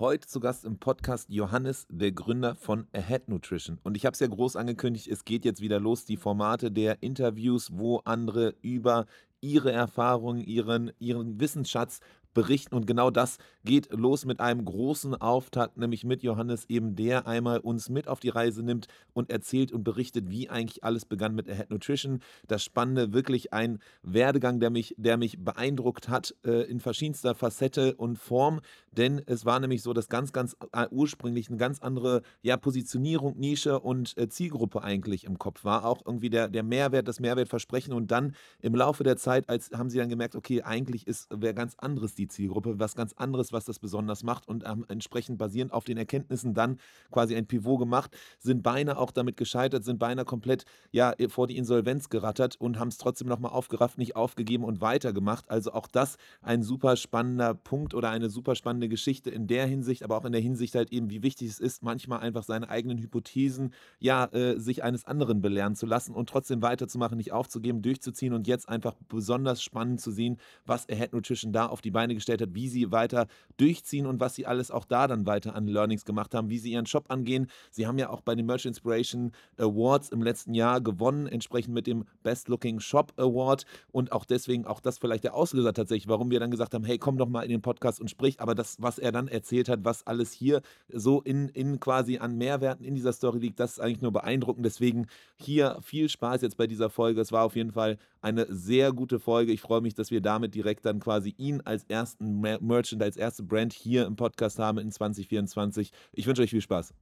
Heute zu Gast im Podcast Johannes, der Gründer von Ahead Nutrition. Und ich habe es ja groß angekündigt, es geht jetzt wieder los, die Formate der Interviews, wo andere über ihre Erfahrungen, ihren, ihren Wissensschatz berichten. Und genau das geht los mit einem großen Auftakt, nämlich mit Johannes, eben der einmal uns mit auf die Reise nimmt und erzählt und berichtet, wie eigentlich alles begann mit Ahead Nutrition. Das Spannende, wirklich ein Werdegang, der mich, der mich beeindruckt hat äh, in verschiedenster Facette und Form. Denn es war nämlich so, dass ganz, ganz äh, ursprünglich eine ganz andere ja, Positionierung, Nische und äh, Zielgruppe eigentlich im Kopf war. Auch irgendwie der, der Mehrwert, das Mehrwertversprechen. Und dann im Laufe der Zeit, als haben sie dann gemerkt, okay, eigentlich ist wer ganz anderes die die Zielgruppe, was ganz anderes, was das besonders macht und ähm, entsprechend basierend auf den Erkenntnissen dann quasi ein Pivot gemacht, sind beinahe auch damit gescheitert, sind beinahe komplett ja, vor die Insolvenz gerattert und haben es trotzdem nochmal aufgerafft, nicht aufgegeben und weitergemacht. Also auch das ein super spannender Punkt oder eine super spannende Geschichte in der Hinsicht, aber auch in der Hinsicht halt eben, wie wichtig es ist, manchmal einfach seine eigenen Hypothesen, ja, äh, sich eines anderen belehren zu lassen und trotzdem weiterzumachen, nicht aufzugeben, durchzuziehen und jetzt einfach besonders spannend zu sehen, was Ahead Nutrition da auf die Beine gestellt hat, wie sie weiter durchziehen und was sie alles auch da dann weiter an Learnings gemacht haben, wie sie ihren Shop angehen. Sie haben ja auch bei den Merch Inspiration Awards im letzten Jahr gewonnen, entsprechend mit dem Best Looking Shop Award und auch deswegen auch das vielleicht der Auslöser tatsächlich, warum wir dann gesagt haben, hey, komm doch mal in den Podcast und sprich. Aber das, was er dann erzählt hat, was alles hier so in, in quasi an Mehrwerten in dieser Story liegt, das ist eigentlich nur beeindruckend. Deswegen hier viel Spaß jetzt bei dieser Folge. Es war auf jeden Fall eine sehr gute Folge. Ich freue mich, dass wir damit direkt dann quasi ihn als ersten Merchant, als erste Brand hier im Podcast haben in 2024. Ich wünsche euch viel Spaß.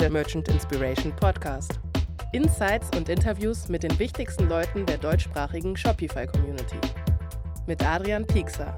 Der Merchant Inspiration Podcast. Insights und Interviews mit den wichtigsten Leuten der deutschsprachigen Shopify-Community. Mit Adrian Piekser.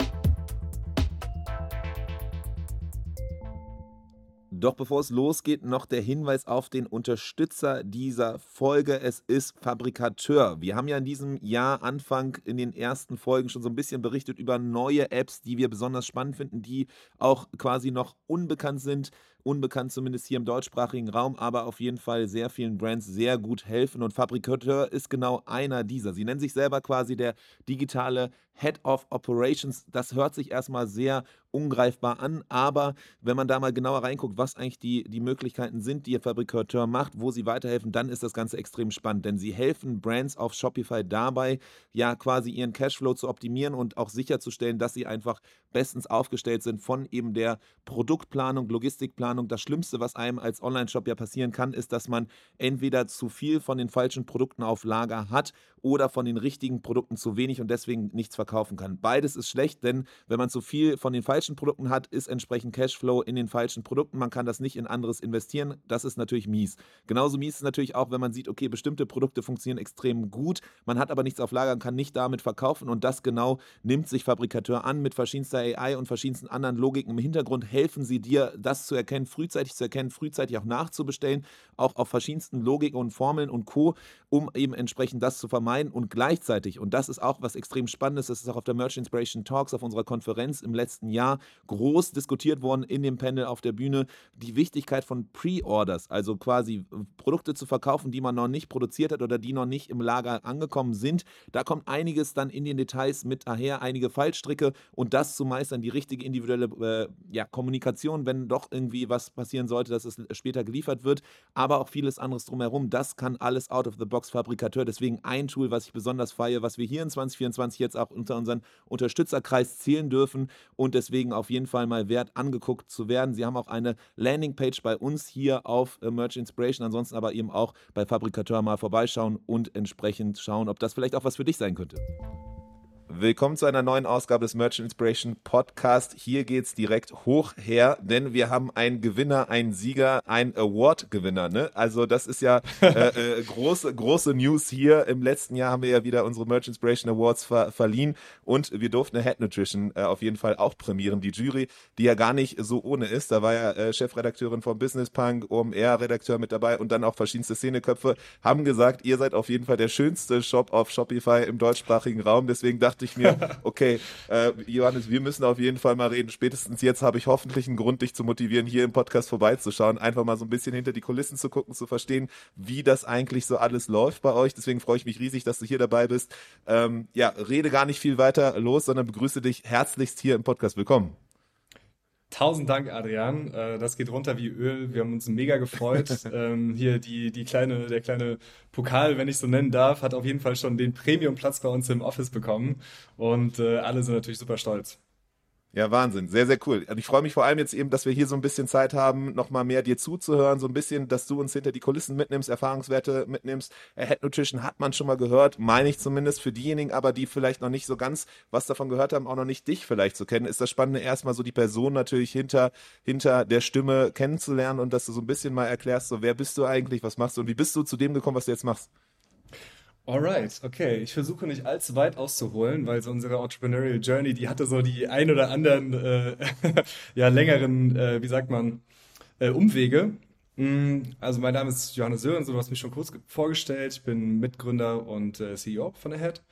Doch bevor es losgeht, noch der Hinweis auf den Unterstützer dieser Folge. Es ist Fabrikateur. Wir haben ja in diesem Jahr Anfang in den ersten Folgen schon so ein bisschen berichtet über neue Apps, die wir besonders spannend finden, die auch quasi noch unbekannt sind unbekannt zumindest hier im deutschsprachigen Raum, aber auf jeden Fall sehr vielen Brands sehr gut helfen. Und Fabrikateur ist genau einer dieser. Sie nennen sich selber quasi der digitale Head of Operations. Das hört sich erstmal sehr ungreifbar an, aber wenn man da mal genauer reinguckt, was eigentlich die, die Möglichkeiten sind, die Ihr Fabrikateur macht, wo sie weiterhelfen, dann ist das Ganze extrem spannend, denn sie helfen Brands auf Shopify dabei, ja quasi ihren Cashflow zu optimieren und auch sicherzustellen, dass sie einfach bestens aufgestellt sind von eben der Produktplanung, Logistikplanung. Das Schlimmste, was einem als Online-Shop ja passieren kann, ist, dass man entweder zu viel von den falschen Produkten auf Lager hat oder von den richtigen Produkten zu wenig und deswegen nichts verkaufen kann. Beides ist schlecht, denn wenn man zu viel von den falschen Produkten hat, ist entsprechend Cashflow in den falschen Produkten. Man kann das nicht in anderes investieren. Das ist natürlich mies. Genauso mies ist natürlich auch, wenn man sieht, okay, bestimmte Produkte funktionieren extrem gut, man hat aber nichts auf Lager und kann nicht damit verkaufen und das genau nimmt sich Fabrikateur an mit verschiedenster AI und verschiedensten anderen Logiken im Hintergrund. Helfen sie dir, das zu erkennen, frühzeitig zu erkennen, frühzeitig auch nachzubestellen, auch auf verschiedensten Logiken und Formeln und Co., um eben entsprechend das zu vermeiden vermeiden und gleichzeitig, und das ist auch was extrem Spannendes, das ist auch auf der Merch Inspiration Talks, auf unserer Konferenz im letzten Jahr groß diskutiert worden in dem Panel auf der Bühne, die Wichtigkeit von Pre-Orders, also quasi äh, Produkte zu verkaufen, die man noch nicht produziert hat oder die noch nicht im Lager angekommen sind. Da kommt einiges dann in den Details mit daher, einige Fallstricke und das zu meistern, die richtige individuelle äh, ja, Kommunikation, wenn doch irgendwie was passieren sollte, dass es später geliefert wird, aber auch vieles anderes drumherum. Das kann alles out of the box Fabrikateur. Deswegen ein Tool, Tool, was ich besonders feiere, was wir hier in 2024 jetzt auch unter unseren Unterstützerkreis zählen dürfen und deswegen auf jeden Fall mal wert angeguckt zu werden. Sie haben auch eine Landingpage bei uns hier auf äh, Merch Inspiration, ansonsten aber eben auch bei Fabrikateur mal vorbeischauen und entsprechend schauen, ob das vielleicht auch was für dich sein könnte. Willkommen zu einer neuen Ausgabe des Merchant Inspiration Podcast. Hier geht's direkt hoch her, denn wir haben einen Gewinner, einen Sieger, einen Award-Gewinner. Ne? Also das ist ja äh, äh, große, große News hier. Im letzten Jahr haben wir ja wieder unsere Merchant Inspiration Awards ver verliehen und wir durften eine Head Nutrition äh, auf jeden Fall auch prämieren. Die Jury, die ja gar nicht so ohne ist. Da war ja äh, Chefredakteurin vom Business Punk, OMR-Redakteur mit dabei und dann auch verschiedenste Szeneköpfe, haben gesagt, ihr seid auf jeden Fall der schönste Shop auf Shopify im deutschsprachigen Raum. Deswegen dachte ich mir, okay, äh, Johannes, wir müssen auf jeden Fall mal reden. Spätestens jetzt habe ich hoffentlich einen Grund, dich zu motivieren, hier im Podcast vorbeizuschauen, einfach mal so ein bisschen hinter die Kulissen zu gucken, zu verstehen, wie das eigentlich so alles läuft bei euch. Deswegen freue ich mich riesig, dass du hier dabei bist. Ähm, ja, rede gar nicht viel weiter los, sondern begrüße dich herzlichst hier im Podcast. Willkommen. Tausend Dank, Adrian. Äh, das geht runter wie Öl. Wir haben uns mega gefreut. ähm, hier die, die kleine, der kleine Pokal, wenn ich so nennen darf, hat auf jeden Fall schon den Premium-Platz bei uns im Office bekommen. Und äh, alle sind natürlich super stolz. Ja, Wahnsinn. Sehr, sehr cool. Und ich freue mich vor allem jetzt eben, dass wir hier so ein bisschen Zeit haben, nochmal mehr dir zuzuhören, so ein bisschen, dass du uns hinter die Kulissen mitnimmst, Erfahrungswerte mitnimmst. Head Nutrition hat man schon mal gehört, meine ich zumindest für diejenigen, aber die vielleicht noch nicht so ganz was davon gehört haben, auch noch nicht dich vielleicht zu kennen, ist das Spannende, erstmal so die Person natürlich hinter, hinter der Stimme kennenzulernen und dass du so ein bisschen mal erklärst, so wer bist du eigentlich, was machst du und wie bist du zu dem gekommen, was du jetzt machst? Alright, okay. Ich versuche nicht allzu weit auszuholen, weil so unsere Entrepreneurial Journey, die hatte so die ein oder anderen, äh, ja, längeren, äh, wie sagt man, äh, Umwege. Mm, also mein Name ist Johannes Sören, so du hast mich schon kurz vorgestellt. Ich bin Mitgründer und äh, CEO von Ahead.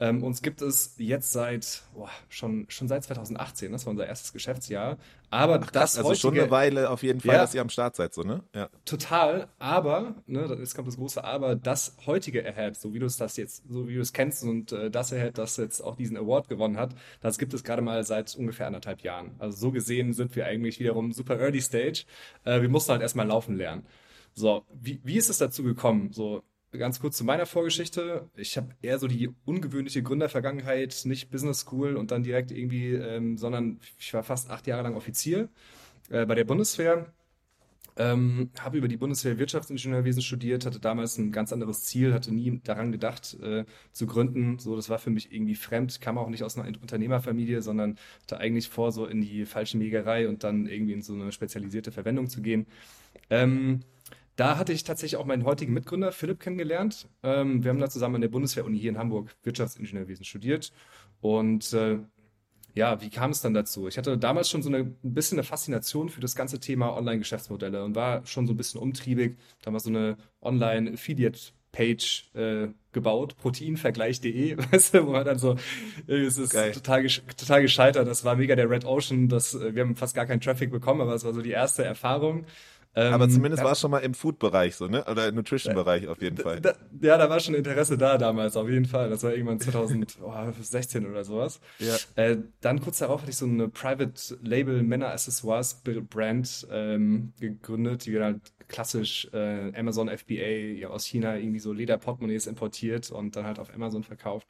Ähm, uns gibt es jetzt seit, boah, schon, schon seit 2018, das war unser erstes Geschäftsjahr. Aber Ach, das also heutige, schon eine Weile auf jeden Fall, ja, dass ihr am Start seid, so, ne? Ja. Total, aber, ne, jetzt kommt das große Aber, das heutige Ahead, so wie du es das jetzt, so wie du es kennst und äh, das Ahead, das jetzt auch diesen Award gewonnen hat, das gibt es gerade mal seit ungefähr anderthalb Jahren. Also so gesehen sind wir eigentlich wiederum super early stage. Äh, wir mussten halt erstmal laufen lernen. So, wie, wie ist es dazu gekommen? So, ganz kurz zu meiner Vorgeschichte. Ich habe eher so die ungewöhnliche Gründervergangenheit, nicht Business School und dann direkt irgendwie, ähm, sondern ich war fast acht Jahre lang Offizier äh, bei der Bundeswehr. Ähm, habe über die Bundeswehr Wirtschaftsingenieurwesen studiert, hatte damals ein ganz anderes Ziel, hatte nie daran gedacht äh, zu gründen. So, das war für mich irgendwie fremd, kam auch nicht aus einer Unternehmerfamilie, sondern hatte eigentlich vor, so in die falsche Megerei und dann irgendwie in so eine spezialisierte Verwendung zu gehen. Ähm, da hatte ich tatsächlich auch meinen heutigen Mitgründer Philipp kennengelernt. Ähm, wir haben da zusammen an der Bundeswehr-Uni hier in Hamburg Wirtschaftsingenieurwesen studiert. Und äh, ja, wie kam es dann dazu? Ich hatte damals schon so eine, ein bisschen eine Faszination für das ganze Thema Online-Geschäftsmodelle und war schon so ein bisschen umtriebig. Damals so eine Online-Affiliate-Page äh, gebaut, proteinvergleich.de, weißt du, wo man dann so, äh, es ist total, total gescheitert. Das war mega der Red Ocean. Das, äh, wir haben fast gar keinen Traffic bekommen, aber es war so die erste Erfahrung. Aber ähm, zumindest ja, war es schon mal im Food-Bereich so, ne? Oder im Nutrition-Bereich auf jeden Fall. Da, ja, da war schon Interesse da damals, auf jeden Fall. Das war irgendwann 2016 oder sowas. Ja. Äh, dann kurz darauf hatte ich so eine Private Label Männer Accessoires Brand ähm, gegründet, die halt klassisch äh, Amazon FBA ja, aus China irgendwie so Lederportemonnaies importiert und dann halt auf Amazon verkauft.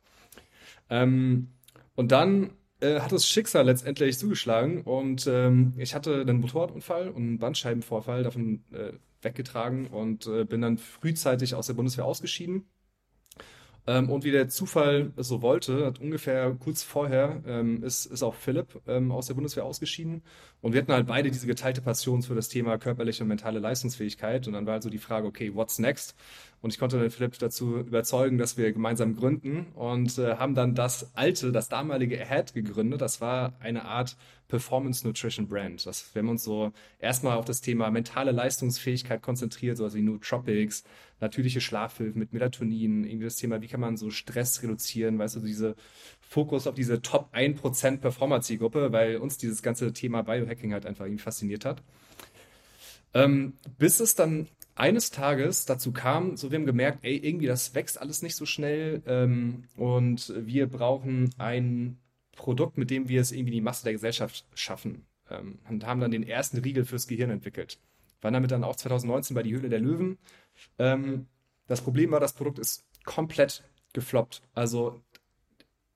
Ähm, und dann äh, hat das Schicksal letztendlich zugeschlagen und ähm, ich hatte einen Motorradunfall und einen Bandscheibenvorfall davon äh, weggetragen und äh, bin dann frühzeitig aus der Bundeswehr ausgeschieden. Ähm, und wie der Zufall so wollte, hat ungefähr kurz vorher ähm, ist, ist auch Philipp ähm, aus der Bundeswehr ausgeschieden. Und wir hatten halt beide diese geteilte Passion für das Thema körperliche und mentale Leistungsfähigkeit. Und dann war halt so die Frage, okay, what's next? Und ich konnte den Philipp dazu überzeugen, dass wir gemeinsam gründen und äh, haben dann das alte, das damalige Ahead gegründet. Das war eine Art Performance Nutrition Brand. Das, wir haben uns so erstmal auf das Thema mentale Leistungsfähigkeit konzentriert, sowas wie Nootropics, natürliche Schlafhilfen mit Melatonin, irgendwie das Thema, wie kann man so Stress reduzieren, weißt du, diese Fokus auf diese Top 1% Performer-Zielgruppe, weil uns dieses ganze Thema Biohacking halt einfach irgendwie fasziniert hat. Ähm, bis es dann eines Tages dazu kam, so wir haben gemerkt, ey, irgendwie das wächst alles nicht so schnell ähm, und wir brauchen ein Produkt, mit dem wir es irgendwie die Masse der Gesellschaft schaffen ähm, und haben dann den ersten Riegel fürs Gehirn entwickelt. Waren damit dann auch 2019 bei die Höhle der Löwen. Ähm, das Problem war, das Produkt ist komplett gefloppt. Also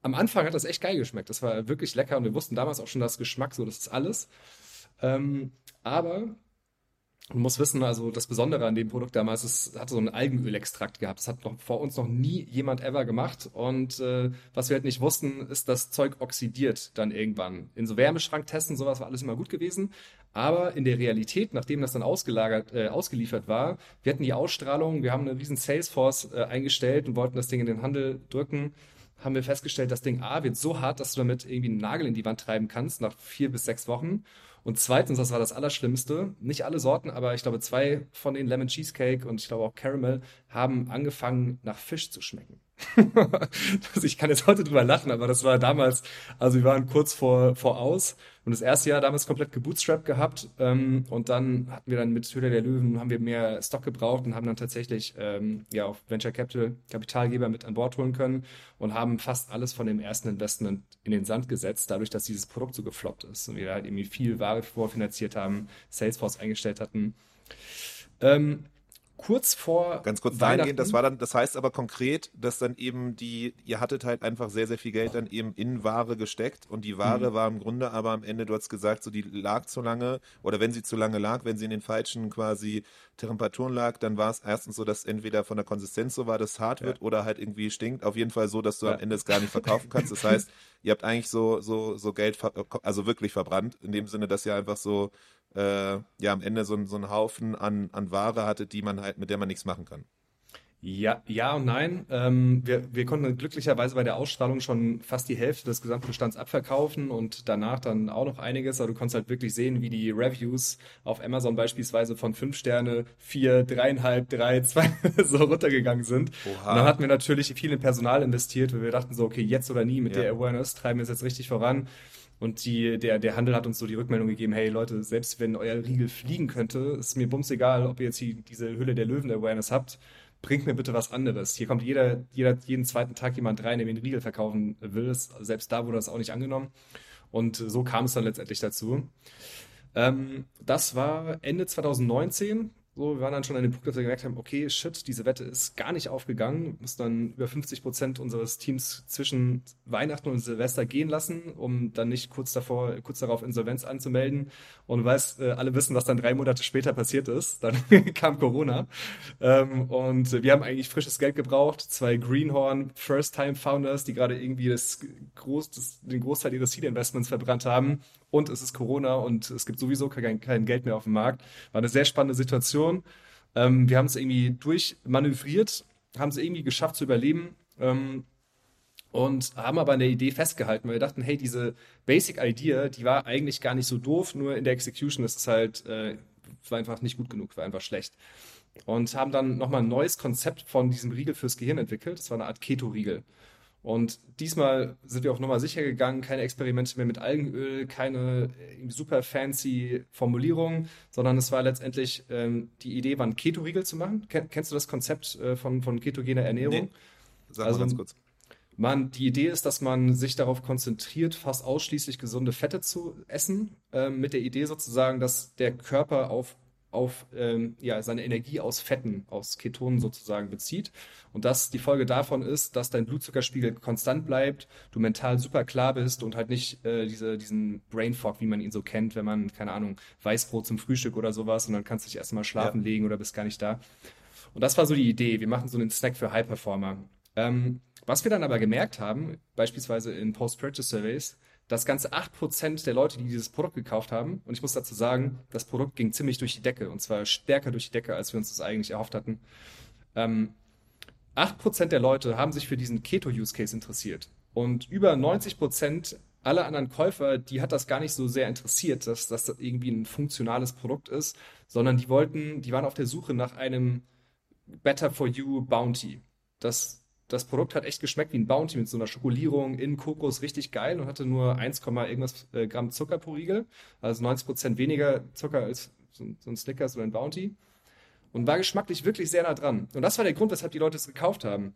am Anfang hat das echt geil geschmeckt. Das war wirklich lecker und wir wussten damals auch schon das Geschmack, so das ist alles. Ähm, aber man muss wissen, also das Besondere an dem Produkt damals, es hatte so einen Algenölextrakt gehabt. Das hat noch vor uns noch nie jemand ever gemacht. Und äh, was wir halt nicht wussten, ist, das Zeug oxidiert dann irgendwann. In so Wärmeschranktesten, sowas war alles immer gut gewesen. Aber in der Realität, nachdem das dann ausgelagert, äh, ausgeliefert war, wir hatten die Ausstrahlung, wir haben eine riesen Salesforce äh, eingestellt und wollten das Ding in den Handel drücken haben wir festgestellt, das Ding A wird so hart, dass du damit irgendwie einen Nagel in die Wand treiben kannst nach vier bis sechs Wochen. Und zweitens, das war das Allerschlimmste, nicht alle Sorten, aber ich glaube zwei von den Lemon Cheesecake und ich glaube auch Caramel haben angefangen nach Fisch zu schmecken. ich kann jetzt heute drüber lachen, aber das war damals, also wir waren kurz vor, vor aus und das erste Jahr damals komplett gebootstrapped gehabt ähm, und dann hatten wir dann mit Höhle der Löwen, haben wir mehr Stock gebraucht und haben dann tatsächlich ähm, ja auch Venture Capital Kapitalgeber mit an Bord holen können und haben fast alles von dem ersten Investment in den Sand gesetzt, dadurch, dass dieses Produkt so gefloppt ist und wir halt irgendwie viel Ware vorfinanziert haben, Salesforce eingestellt hatten. Ähm, kurz vor Ganz kurz dahingehend, das war dann, das heißt aber konkret, dass dann eben die, ihr hattet halt einfach sehr, sehr viel Geld dann eben in Ware gesteckt und die Ware mhm. war im Grunde aber am Ende, du hast gesagt, so die lag zu lange oder wenn sie zu lange lag, wenn sie in den falschen quasi Temperaturen lag, dann war es erstens so, dass entweder von der Konsistenz so war, dass es hart wird ja. oder halt irgendwie stinkt. Auf jeden Fall so, dass du ja. am Ende es gar nicht verkaufen kannst. Das heißt, ihr habt eigentlich so, so, so Geld, also wirklich verbrannt, in dem Sinne, dass ihr einfach so äh, ja am Ende so, so einen Haufen an, an Ware hatte, die man halt, mit der man nichts machen kann. Ja, ja und nein. Ähm, wir, wir konnten glücklicherweise bei der Ausstrahlung schon fast die Hälfte des Gesamtbestands abverkaufen und danach dann auch noch einiges. Aber du konntest halt wirklich sehen, wie die Reviews auf Amazon beispielsweise von fünf Sterne, vier, dreieinhalb, drei, zwei so runtergegangen sind. Oha. Und dann hatten wir natürlich viel in Personal investiert, weil wir dachten so, okay, jetzt oder nie mit ja. der Awareness treiben wir es jetzt richtig voran. Und die, der, der Handel hat uns so die Rückmeldung gegeben, hey Leute, selbst wenn euer Riegel fliegen könnte, ist mir bums egal, ob ihr jetzt hier diese Hülle der Löwen-Awareness habt, bringt mir bitte was anderes. Hier kommt jeder, jeder, jeden zweiten Tag jemand rein, der mir einen Riegel verkaufen will. Selbst da wurde das auch nicht angenommen. Und so kam es dann letztendlich dazu. Ähm, das war Ende 2019. So, wir waren dann schon an dem Punkt, dass wir gemerkt haben, okay, shit, diese Wette ist gar nicht aufgegangen. Wir mussten dann über 50 Prozent unseres Teams zwischen Weihnachten und Silvester gehen lassen, um dann nicht kurz davor, kurz darauf Insolvenz anzumelden. Und weiß, äh, alle wissen, was dann drei Monate später passiert ist. Dann kam Corona. Ähm, und wir haben eigentlich frisches Geld gebraucht. Zwei Greenhorn First-Time-Founders, die gerade irgendwie das Groß, das, den Großteil ihres Seed-Investments verbrannt haben und es ist Corona und es gibt sowieso kein, kein Geld mehr auf dem Markt. War eine sehr spannende Situation. Ähm, wir haben es irgendwie durchmanövriert, haben es irgendwie geschafft zu überleben ähm, und haben aber an der Idee festgehalten, weil wir dachten, hey, diese Basic Idea, die war eigentlich gar nicht so doof, nur in der Execution ist es halt, äh, war einfach nicht gut genug, war einfach schlecht. Und haben dann nochmal ein neues Konzept von diesem Riegel fürs Gehirn entwickelt. Das war eine Art Keto-Riegel. Und diesmal sind wir auch nochmal sicher gegangen, keine Experimente mehr mit Algenöl, keine äh, super fancy Formulierungen, sondern es war letztendlich ähm, die Idee, war einen Keto-Riegel zu machen. Ken kennst du das Konzept äh, von, von ketogener Ernährung? Nee. Sag also, mal ganz kurz. Man, die Idee ist, dass man sich darauf konzentriert, fast ausschließlich gesunde Fette zu essen, äh, mit der Idee sozusagen, dass der Körper auf auf ähm, ja, seine Energie aus Fetten, aus Ketonen sozusagen bezieht. Und dass die Folge davon ist, dass dein Blutzuckerspiegel konstant bleibt, du mental super klar bist und halt nicht äh, diese, diesen Brain Fog, wie man ihn so kennt, wenn man, keine Ahnung, Weißbrot zum Frühstück oder sowas und dann kannst du dich erstmal schlafen ja. legen oder bist gar nicht da. Und das war so die Idee. Wir machen so einen Snack für High Performer. Ähm, was wir dann aber gemerkt haben, beispielsweise in Post-Purchase Surveys, dass ganze 8% der Leute, die dieses Produkt gekauft haben, und ich muss dazu sagen, das Produkt ging ziemlich durch die Decke und zwar stärker durch die Decke, als wir uns das eigentlich erhofft hatten. Ähm, 8% der Leute haben sich für diesen Keto-Use-Case interessiert und über 90% aller anderen Käufer, die hat das gar nicht so sehr interessiert, dass, dass das irgendwie ein funktionales Produkt ist, sondern die wollten, die waren auf der Suche nach einem Better for You Bounty. Das das Produkt hat echt geschmeckt wie ein Bounty mit so einer Schokolierung in Kokos, richtig geil und hatte nur 1, irgendwas äh, Gramm Zucker pro Riegel, also 90 Prozent weniger Zucker als so, ein Snickers oder ein Bounty und war geschmacklich wirklich sehr nah dran. Und das war der Grund, weshalb die Leute es gekauft haben.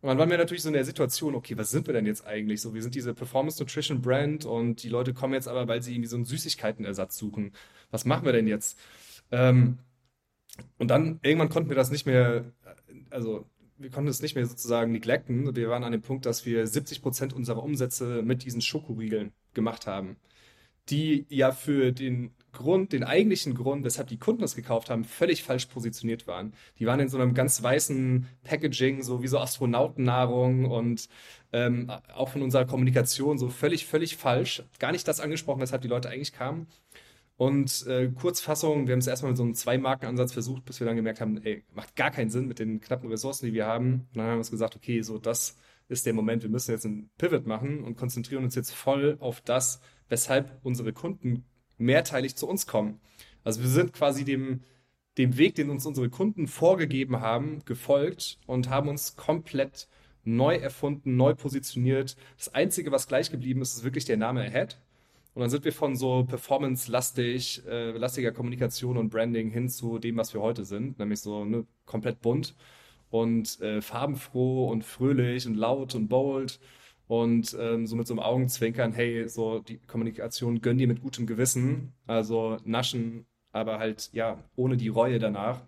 Und dann waren wir natürlich so in der Situation, okay, was sind wir denn jetzt eigentlich? So, wir sind diese Performance Nutrition Brand und die Leute kommen jetzt aber, weil sie irgendwie so einen Süßigkeitenersatz suchen. Was machen wir denn jetzt? Ähm, und dann irgendwann konnten wir das nicht mehr, also wir konnten es nicht mehr sozusagen neglecten. Wir waren an dem Punkt, dass wir 70 Prozent unserer Umsätze mit diesen Schokoriegeln gemacht haben, die ja für den Grund, den eigentlichen Grund, weshalb die Kunden das gekauft haben, völlig falsch positioniert waren. Die waren in so einem ganz weißen Packaging, so wie so Astronautennahrung und ähm, auch von unserer Kommunikation so völlig, völlig falsch. Gar nicht das angesprochen, weshalb die Leute eigentlich kamen. Und äh, Kurzfassung, wir haben es erstmal mit so einem Zwei-Marken-Ansatz versucht, bis wir dann gemerkt haben, ey, macht gar keinen Sinn mit den knappen Ressourcen, die wir haben. Und dann haben wir uns gesagt, okay, so das ist der Moment, wir müssen jetzt einen Pivot machen und konzentrieren uns jetzt voll auf das, weshalb unsere Kunden mehrteilig zu uns kommen. Also wir sind quasi dem, dem Weg, den uns unsere Kunden vorgegeben haben, gefolgt und haben uns komplett neu erfunden, neu positioniert. Das Einzige, was gleich geblieben ist, ist wirklich der Name Ahead. Und dann sind wir von so performance-lastig, äh, lastiger Kommunikation und Branding hin zu dem, was wir heute sind, nämlich so ne, komplett bunt und äh, farbenfroh und fröhlich und laut und bold und ähm, so mit so einem Augenzwinkern, hey, so die Kommunikation gönn dir mit gutem Gewissen, also naschen, aber halt ja ohne die Reue danach.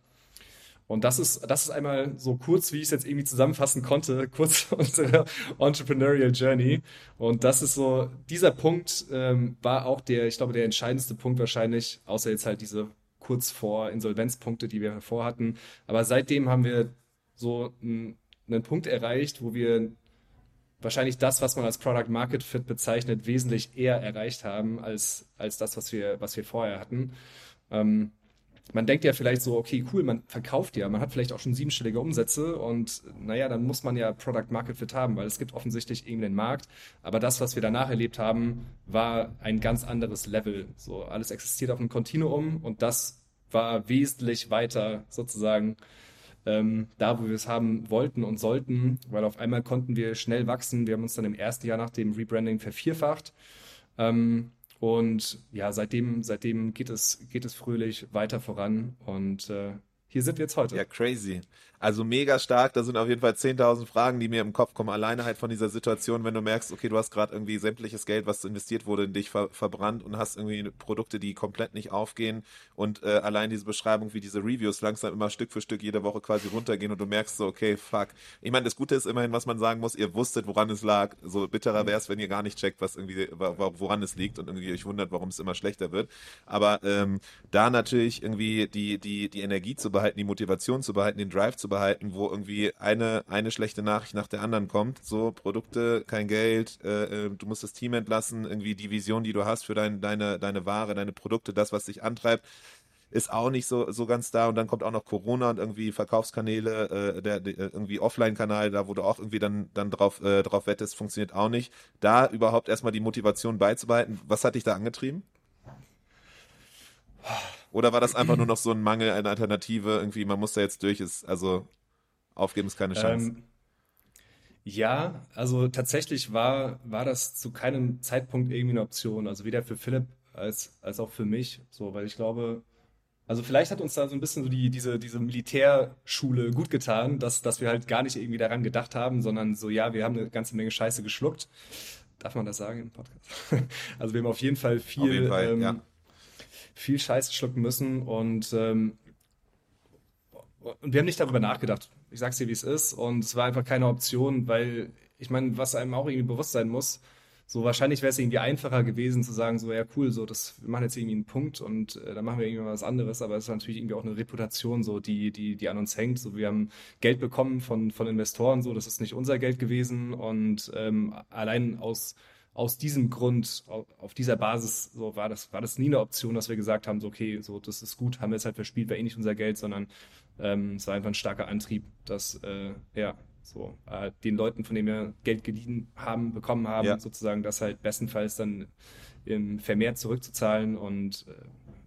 Und das ist, das ist einmal so kurz, wie ich es jetzt irgendwie zusammenfassen konnte, kurz unsere Entrepreneurial Journey. Und das ist so, dieser Punkt ähm, war auch der, ich glaube, der entscheidendste Punkt wahrscheinlich, außer jetzt halt diese kurz vor Insolvenzpunkte, die wir hervor hatten. Aber seitdem haben wir so einen, einen Punkt erreicht, wo wir wahrscheinlich das, was man als Product Market Fit bezeichnet, wesentlich eher erreicht haben als, als das, was wir, was wir vorher hatten. Ähm, man denkt ja vielleicht so, okay, cool, man verkauft ja, man hat vielleicht auch schon siebenstellige Umsätze und naja, dann muss man ja Product Market Fit haben, weil es gibt offensichtlich irgendeinen Markt. Aber das, was wir danach erlebt haben, war ein ganz anderes Level. So, alles existiert auf einem Kontinuum und das war wesentlich weiter sozusagen ähm, da, wo wir es haben wollten und sollten, weil auf einmal konnten wir schnell wachsen. Wir haben uns dann im ersten Jahr nach dem Rebranding vervierfacht. Ähm, und ja, seitdem, seitdem geht es, geht es fröhlich weiter voran und äh, hier sind wir jetzt heute. Ja, crazy. Also mega stark. Da sind auf jeden Fall 10.000 Fragen, die mir im Kopf kommen. Alleine halt von dieser Situation, wenn du merkst, okay, du hast gerade irgendwie sämtliches Geld, was investiert wurde, in dich ver verbrannt und hast irgendwie Produkte, die komplett nicht aufgehen. Und äh, allein diese Beschreibung, wie diese Reviews langsam immer Stück für Stück jede Woche quasi runtergehen und du merkst so, okay, fuck. Ich meine, das Gute ist immerhin, was man sagen muss, ihr wusstet, woran es lag. So bitterer wäre es, wenn ihr gar nicht checkt, was irgendwie, woran es liegt und irgendwie euch wundert, warum es immer schlechter wird. Aber ähm, da natürlich irgendwie die, die, die Energie zu behalten, die Motivation zu behalten, den Drive zu behalten, wo irgendwie eine, eine schlechte Nachricht nach der anderen kommt. So, Produkte, kein Geld, äh, äh, du musst das Team entlassen, irgendwie die Vision, die du hast für dein, deine, deine Ware, deine Produkte, das, was dich antreibt ist auch nicht so, so ganz da und dann kommt auch noch Corona und irgendwie Verkaufskanäle, äh, der, der irgendwie Offline-Kanal, da wo du auch irgendwie dann, dann drauf, äh, drauf wettest, funktioniert auch nicht. Da überhaupt erstmal die Motivation beizubehalten, was hat dich da angetrieben? Oder war das einfach nur noch so ein Mangel, eine Alternative, irgendwie, man muss da jetzt durch, ist, also Aufgeben ist keine Chance. Ähm, ja, also tatsächlich war, war das zu keinem Zeitpunkt irgendwie eine Option. Also weder für Philipp als, als auch für mich. So, weil ich glaube, also vielleicht hat uns da so ein bisschen so die, diese, diese Militärschule gut getan, dass, dass wir halt gar nicht irgendwie daran gedacht haben, sondern so, ja, wir haben eine ganze Menge Scheiße geschluckt. Darf man das sagen im Podcast? also wir haben auf jeden Fall viel, jeden Fall, ähm, ja. Viel Scheiße schlucken müssen und ähm, und wir haben nicht darüber nachgedacht. Ich sag's dir, wie es ist. Und es war einfach keine Option, weil ich meine, was einem auch irgendwie bewusst sein muss, so wahrscheinlich wäre es irgendwie einfacher gewesen zu sagen, so ja cool, so das wir machen jetzt irgendwie einen Punkt und äh, dann machen wir irgendwie was anderes, aber es ist natürlich irgendwie auch eine Reputation, so die die die an uns hängt. So wir haben Geld bekommen von von Investoren, so das ist nicht unser Geld gewesen und ähm, allein aus aus diesem Grund, auf dieser Basis, so war das, war das nie eine Option, dass wir gesagt haben, so okay, so das ist gut, haben wir jetzt halt verspielt, war eh nicht unser Geld, sondern ähm, es war einfach ein starker Antrieb, dass äh, ja so äh, den Leuten, von denen wir Geld geliehen haben, bekommen haben, ja. sozusagen das halt bestenfalls dann im vermehrt zurückzuzahlen und äh,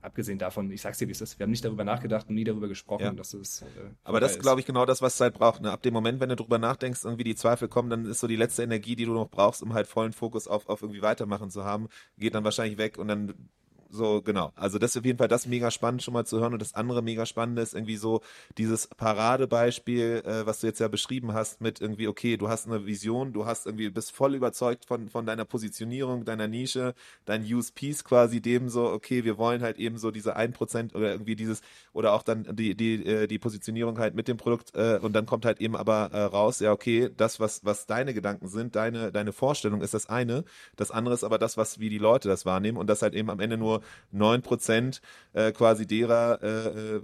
abgesehen davon, ich sag's dir, wie es ist, wir haben nicht darüber nachgedacht und nie darüber gesprochen, ja. dass es. Äh, Aber das ist, glaube ich, genau das, was es halt braucht. Ne? Ab dem Moment, wenn du darüber nachdenkst, irgendwie die Zweifel kommen, dann ist so die letzte Energie, die du noch brauchst, um halt vollen Fokus auf, auf irgendwie weitermachen zu haben, geht dann wahrscheinlich weg und dann so, genau. Also das ist auf jeden Fall das mega spannend schon mal zu hören. Und das andere mega spannende ist irgendwie so dieses Paradebeispiel, äh, was du jetzt ja beschrieben hast, mit irgendwie, okay, du hast eine Vision, du hast irgendwie, bist voll überzeugt von, von deiner Positionierung, deiner Nische, dein USPs quasi dem so, okay, wir wollen halt eben so diese ein Prozent oder irgendwie dieses, oder auch dann die, die, äh, die Positionierung halt mit dem Produkt äh, und dann kommt halt eben aber äh, raus, ja, okay, das, was, was deine Gedanken sind, deine, deine Vorstellung ist das eine, das andere ist aber das, was, wie die Leute das wahrnehmen und das halt eben am Ende nur 9% äh, quasi derer, äh, äh,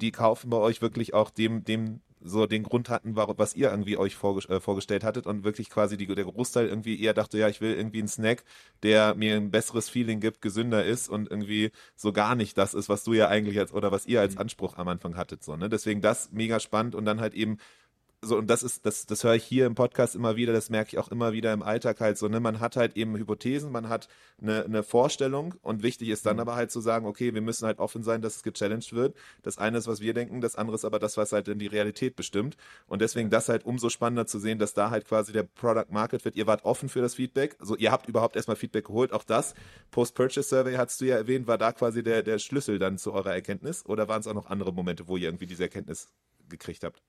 die kaufen bei euch wirklich auch dem, dem so den Grund hatten, was ihr irgendwie euch vorge äh, vorgestellt hattet und wirklich quasi die, der Großteil irgendwie eher dachte, ja, ich will irgendwie einen Snack, der mir ein besseres Feeling gibt, gesünder ist und irgendwie so gar nicht das ist, was du ja eigentlich als oder was ihr als mhm. Anspruch am Anfang hattet, so, ne? Deswegen das mega spannend und dann halt eben so, und das ist, das, das höre ich hier im Podcast immer wieder, das merke ich auch immer wieder im Alltag halt so, ne, man hat halt eben Hypothesen, man hat eine, eine Vorstellung und wichtig ist dann mhm. aber halt zu sagen, okay, wir müssen halt offen sein, dass es gechallenged wird. Das eine ist, was wir denken, das andere ist aber das, was halt in die Realität bestimmt. Und deswegen das halt umso spannender zu sehen, dass da halt quasi der Product Market wird. Ihr wart offen für das Feedback, also ihr habt überhaupt erstmal Feedback geholt. Auch das Post-Purchase Survey hast du ja erwähnt, war da quasi der, der Schlüssel dann zu eurer Erkenntnis oder waren es auch noch andere Momente, wo ihr irgendwie diese Erkenntnis gekriegt habt?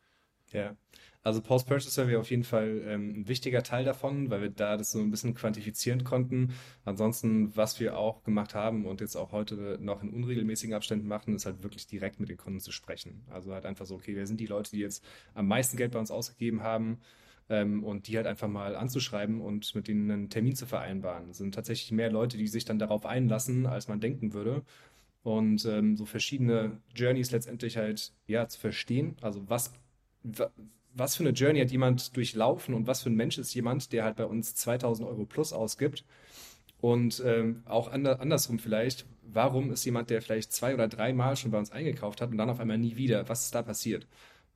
Ja, also Post-Purchase Survey auf jeden Fall ähm, ein wichtiger Teil davon, weil wir da das so ein bisschen quantifizieren konnten. Ansonsten, was wir auch gemacht haben und jetzt auch heute noch in unregelmäßigen Abständen machen, ist halt wirklich direkt mit den Kunden zu sprechen. Also halt einfach so, okay, wer sind die Leute, die jetzt am meisten Geld bei uns ausgegeben haben? Ähm, und die halt einfach mal anzuschreiben und mit denen einen Termin zu vereinbaren. Es sind tatsächlich mehr Leute, die sich dann darauf einlassen, als man denken würde und ähm, so verschiedene Journeys letztendlich halt ja zu verstehen. Also was was für eine Journey hat jemand durchlaufen und was für ein Mensch ist jemand, der halt bei uns 2000 Euro plus ausgibt. Und ähm, auch ander, andersrum vielleicht, warum ist jemand, der vielleicht zwei oder dreimal schon bei uns eingekauft hat und dann auf einmal nie wieder? Was ist da passiert?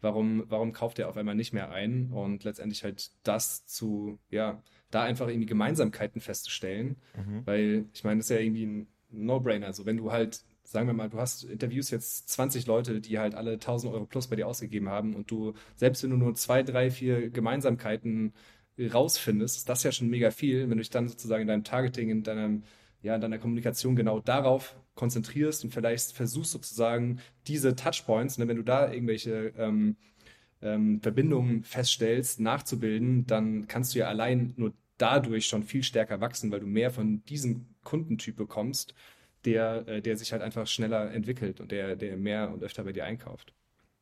Warum, warum kauft er auf einmal nicht mehr ein? Und letztendlich halt das zu, ja, da einfach irgendwie Gemeinsamkeiten festzustellen. Mhm. Weil ich meine, das ist ja irgendwie ein No-Brainer. Also wenn du halt sagen wir mal, du hast Interviews jetzt 20 Leute, die halt alle 1000 Euro plus bei dir ausgegeben haben und du, selbst wenn du nur zwei, drei, vier Gemeinsamkeiten rausfindest, ist das ja schon mega viel, wenn du dich dann sozusagen in deinem Targeting, in deinem, ja, in deiner Kommunikation genau darauf konzentrierst und vielleicht versuchst sozusagen diese Touchpoints, ne, wenn du da irgendwelche ähm, ähm, Verbindungen feststellst, nachzubilden, dann kannst du ja allein nur dadurch schon viel stärker wachsen, weil du mehr von diesem Kundentyp bekommst der, äh, der sich halt einfach schneller entwickelt und der, der mehr und öfter bei dir einkauft.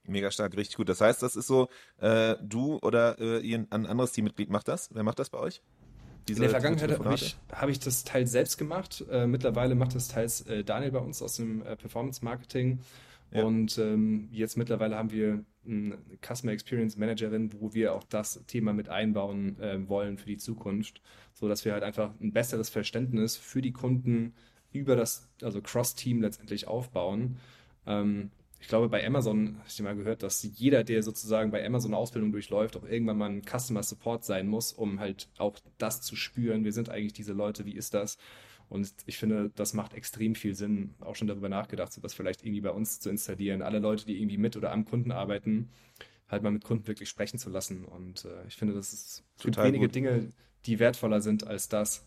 Mega stark, richtig gut. Das heißt, das ist so, äh, du oder äh, ein anderes Teammitglied macht das? Wer macht das bei euch? Diese, In der Vergangenheit habe ich, hab ich das teils selbst gemacht. Äh, mittlerweile macht das teils äh, Daniel bei uns aus dem äh, Performance Marketing. Ja. Und ähm, jetzt mittlerweile haben wir eine Customer Experience Managerin, wo wir auch das Thema mit einbauen äh, wollen für die Zukunft, sodass wir halt einfach ein besseres Verständnis für die Kunden über das, also Cross-Team letztendlich aufbauen. Ähm, ich glaube, bei Amazon habe ich mal gehört, dass jeder, der sozusagen bei Amazon Ausbildung durchläuft, auch irgendwann mal ein Customer Support sein muss, um halt auch das zu spüren. Wir sind eigentlich diese Leute, wie ist das? Und ich finde, das macht extrem viel Sinn, auch schon darüber nachgedacht, so das vielleicht irgendwie bei uns zu installieren. Alle Leute, die irgendwie mit oder am Kunden arbeiten, halt mal mit Kunden wirklich sprechen zu lassen. Und äh, ich finde, das ist wenige gut. Dinge, die wertvoller sind als das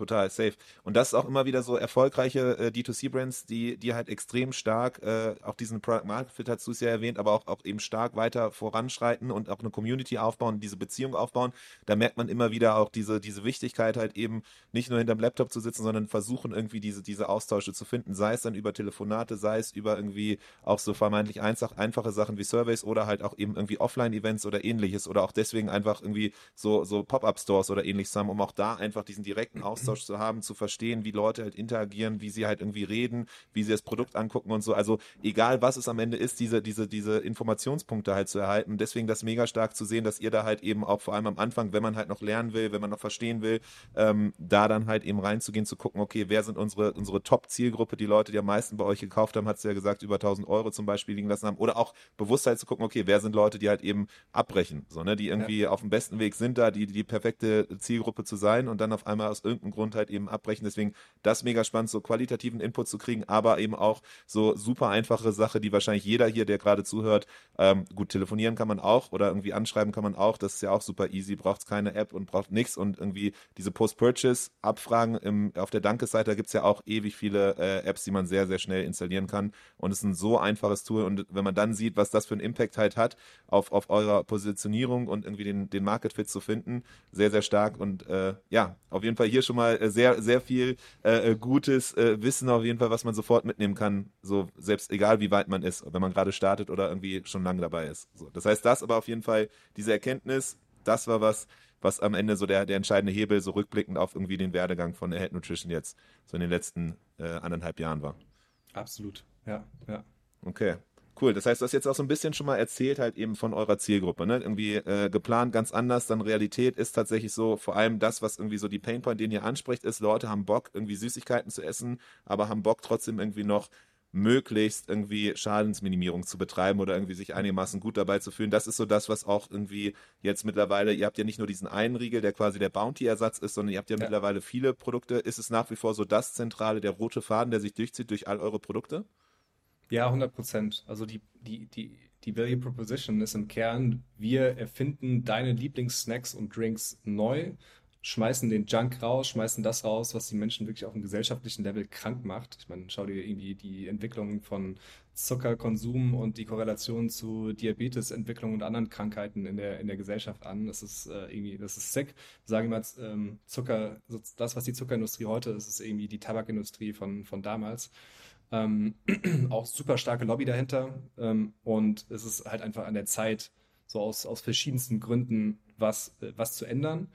total safe. Und das ist auch immer wieder so erfolgreiche äh, D2C-Brands, die, die halt extrem stark äh, auch diesen Product Market Fit, hast du es ja erwähnt, aber auch, auch eben stark weiter voranschreiten und auch eine Community aufbauen, diese Beziehung aufbauen. Da merkt man immer wieder auch diese, diese Wichtigkeit halt eben nicht nur hinterm Laptop zu sitzen, sondern versuchen irgendwie diese, diese Austausche zu finden, sei es dann über Telefonate, sei es über irgendwie auch so vermeintlich einfach, einfache Sachen wie Surveys oder halt auch eben irgendwie Offline-Events oder ähnliches oder auch deswegen einfach irgendwie so, so Pop-Up-Stores oder ähnliches haben, um auch da einfach diesen direkten Austausch Austausch zu haben, zu verstehen, wie Leute halt interagieren, wie sie halt irgendwie reden, wie sie das Produkt angucken und so. Also egal was es am Ende ist, diese, diese, diese Informationspunkte halt zu erhalten. Deswegen das mega stark zu sehen, dass ihr da halt eben auch vor allem am Anfang, wenn man halt noch lernen will, wenn man noch verstehen will, ähm, da dann halt eben reinzugehen, zu gucken, okay, wer sind unsere, unsere Top-Zielgruppe, die Leute, die am meisten bei euch gekauft haben, hat es ja gesagt, über 1000 Euro zum Beispiel liegen lassen haben. Oder auch Bewusstheit zu gucken, okay, wer sind Leute, die halt eben abbrechen, so, ne, die irgendwie ja. auf dem besten Weg sind, da die, die perfekte Zielgruppe zu sein und dann auf einmal aus irgendeinem Grund halt eben abbrechen. Deswegen das mega spannend, so qualitativen Input zu kriegen, aber eben auch so super einfache Sache, die wahrscheinlich jeder hier, der gerade zuhört, ähm, gut telefonieren kann man auch oder irgendwie anschreiben kann man auch. Das ist ja auch super easy, braucht keine App und braucht nichts und irgendwie diese Post-Purchase-Abfragen auf der Dankesseite, da gibt es ja auch ewig viele äh, Apps, die man sehr, sehr schnell installieren kann und es ist ein so einfaches Tool und wenn man dann sieht, was das für einen Impact halt hat auf, auf eurer Positionierung und irgendwie den, den Market Fit zu finden, sehr, sehr stark und äh, ja, auf jeden Fall hier schon mal äh, sehr, sehr viel äh, äh, gutes äh, Wissen auf jeden Fall, was man sofort mitnehmen kann. So, selbst egal wie weit man ist, wenn man gerade startet oder irgendwie schon lange dabei ist. So, das heißt, das aber auf jeden Fall, diese Erkenntnis, das war was, was am Ende so der, der entscheidende Hebel, so rückblickend auf irgendwie den Werdegang von Head Nutrition jetzt, so in den letzten äh, anderthalb Jahren war. Absolut, ja, ja. Okay. Cool, das heißt, du hast jetzt auch so ein bisschen schon mal erzählt, halt eben von eurer Zielgruppe, ne? Irgendwie äh, geplant ganz anders, dann Realität ist tatsächlich so, vor allem das, was irgendwie so die Painpoint, den ihr anspricht, ist, Leute haben Bock, irgendwie Süßigkeiten zu essen, aber haben Bock trotzdem irgendwie noch möglichst irgendwie Schadensminimierung zu betreiben oder irgendwie sich einigermaßen gut dabei zu fühlen. Das ist so das, was auch irgendwie jetzt mittlerweile, ihr habt ja nicht nur diesen einen Riegel, der quasi der Bounty-Ersatz ist, sondern ihr habt ja, ja, mittlerweile viele Produkte. Ist es nach wie vor so das Zentrale, der rote Faden, der sich durchzieht durch all eure Produkte? Ja, 100 Prozent. Also die, die, die, die Value Proposition ist im Kern, wir erfinden deine Lieblingssnacks und Drinks neu schmeißen den Junk raus, schmeißen das raus, was die Menschen wirklich auf einem gesellschaftlichen Level krank macht. Ich meine, schau dir irgendwie die Entwicklung von Zuckerkonsum und die Korrelation zu Diabetesentwicklung und anderen Krankheiten in der, in der Gesellschaft an. Das ist äh, irgendwie, das ist sick. Sagen wir mal, ähm, Zucker, das, was die Zuckerindustrie heute ist, ist irgendwie die Tabakindustrie von, von damals. Ähm, auch super starke Lobby dahinter. Ähm, und es ist halt einfach an der Zeit, so aus, aus verschiedensten Gründen was, äh, was zu ändern.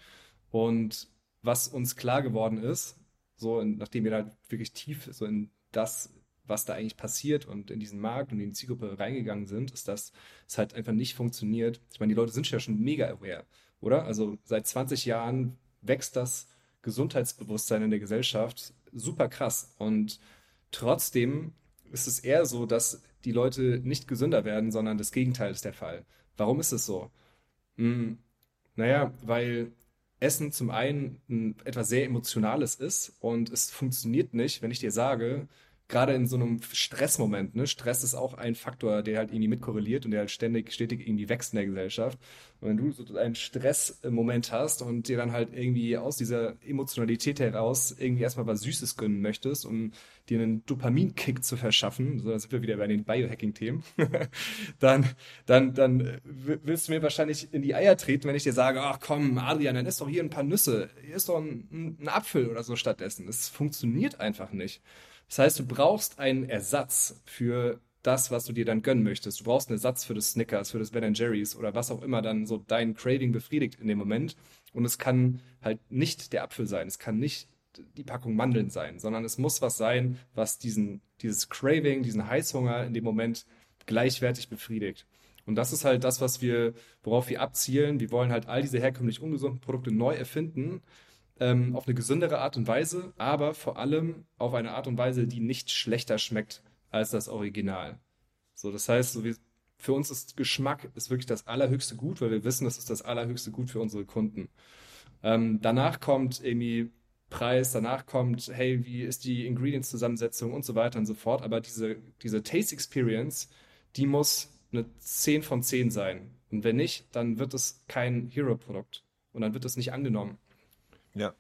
Und was uns klar geworden ist, so nachdem wir da wirklich tief so in das, was da eigentlich passiert und in diesen Markt und in die Zielgruppe reingegangen sind, ist, dass es halt einfach nicht funktioniert. Ich meine, die Leute sind ja schon mega aware, oder? Also seit 20 Jahren wächst das Gesundheitsbewusstsein in der Gesellschaft super krass. Und trotzdem ist es eher so, dass die Leute nicht gesünder werden, sondern das Gegenteil ist der Fall. Warum ist es so? Hm, naja, weil Essen zum einen etwas sehr Emotionales ist und es funktioniert nicht, wenn ich dir sage, gerade in so einem Stressmoment, ne? Stress ist auch ein Faktor, der halt irgendwie mitkorreliert und der halt ständig, stetig irgendwie wächst in der Gesellschaft. Und wenn du so einen Stressmoment hast und dir dann halt irgendwie aus dieser Emotionalität heraus irgendwie erstmal was Süßes gönnen möchtest, um dir einen Dopaminkick zu verschaffen, so dann sind wir wieder bei den Biohacking-Themen, dann, dann, dann willst du mir wahrscheinlich in die Eier treten, wenn ich dir sage, ach komm, Adrian, dann isst doch hier ein paar Nüsse, hier ist doch ein, ein Apfel oder so stattdessen. Es funktioniert einfach nicht. Das heißt, du brauchst einen Ersatz für das, was du dir dann gönnen möchtest. Du brauchst einen Ersatz für das Snickers, für das Ben Jerry's oder was auch immer dann so dein Craving befriedigt in dem Moment. Und es kann halt nicht der Apfel sein, es kann nicht die Packung Mandeln sein, sondern es muss was sein, was diesen, dieses Craving, diesen Heißhunger in dem Moment gleichwertig befriedigt. Und das ist halt das, was wir, worauf wir abzielen. Wir wollen halt all diese herkömmlich ungesunden Produkte neu erfinden ähm, auf eine gesündere Art und Weise, aber vor allem auf eine Art und Weise, die nicht schlechter schmeckt als das Original. So, das heißt, so wie, für uns ist Geschmack ist wirklich das allerhöchste Gut, weil wir wissen, das ist das allerhöchste Gut für unsere Kunden. Ähm, danach kommt irgendwie Preis, danach kommt, hey, wie ist die Ingredients-Zusammensetzung und so weiter und so fort. Aber diese, diese Taste Experience, die muss eine 10 von 10 sein. Und wenn nicht, dann wird es kein Hero-Produkt. Und dann wird es nicht angenommen. Ja.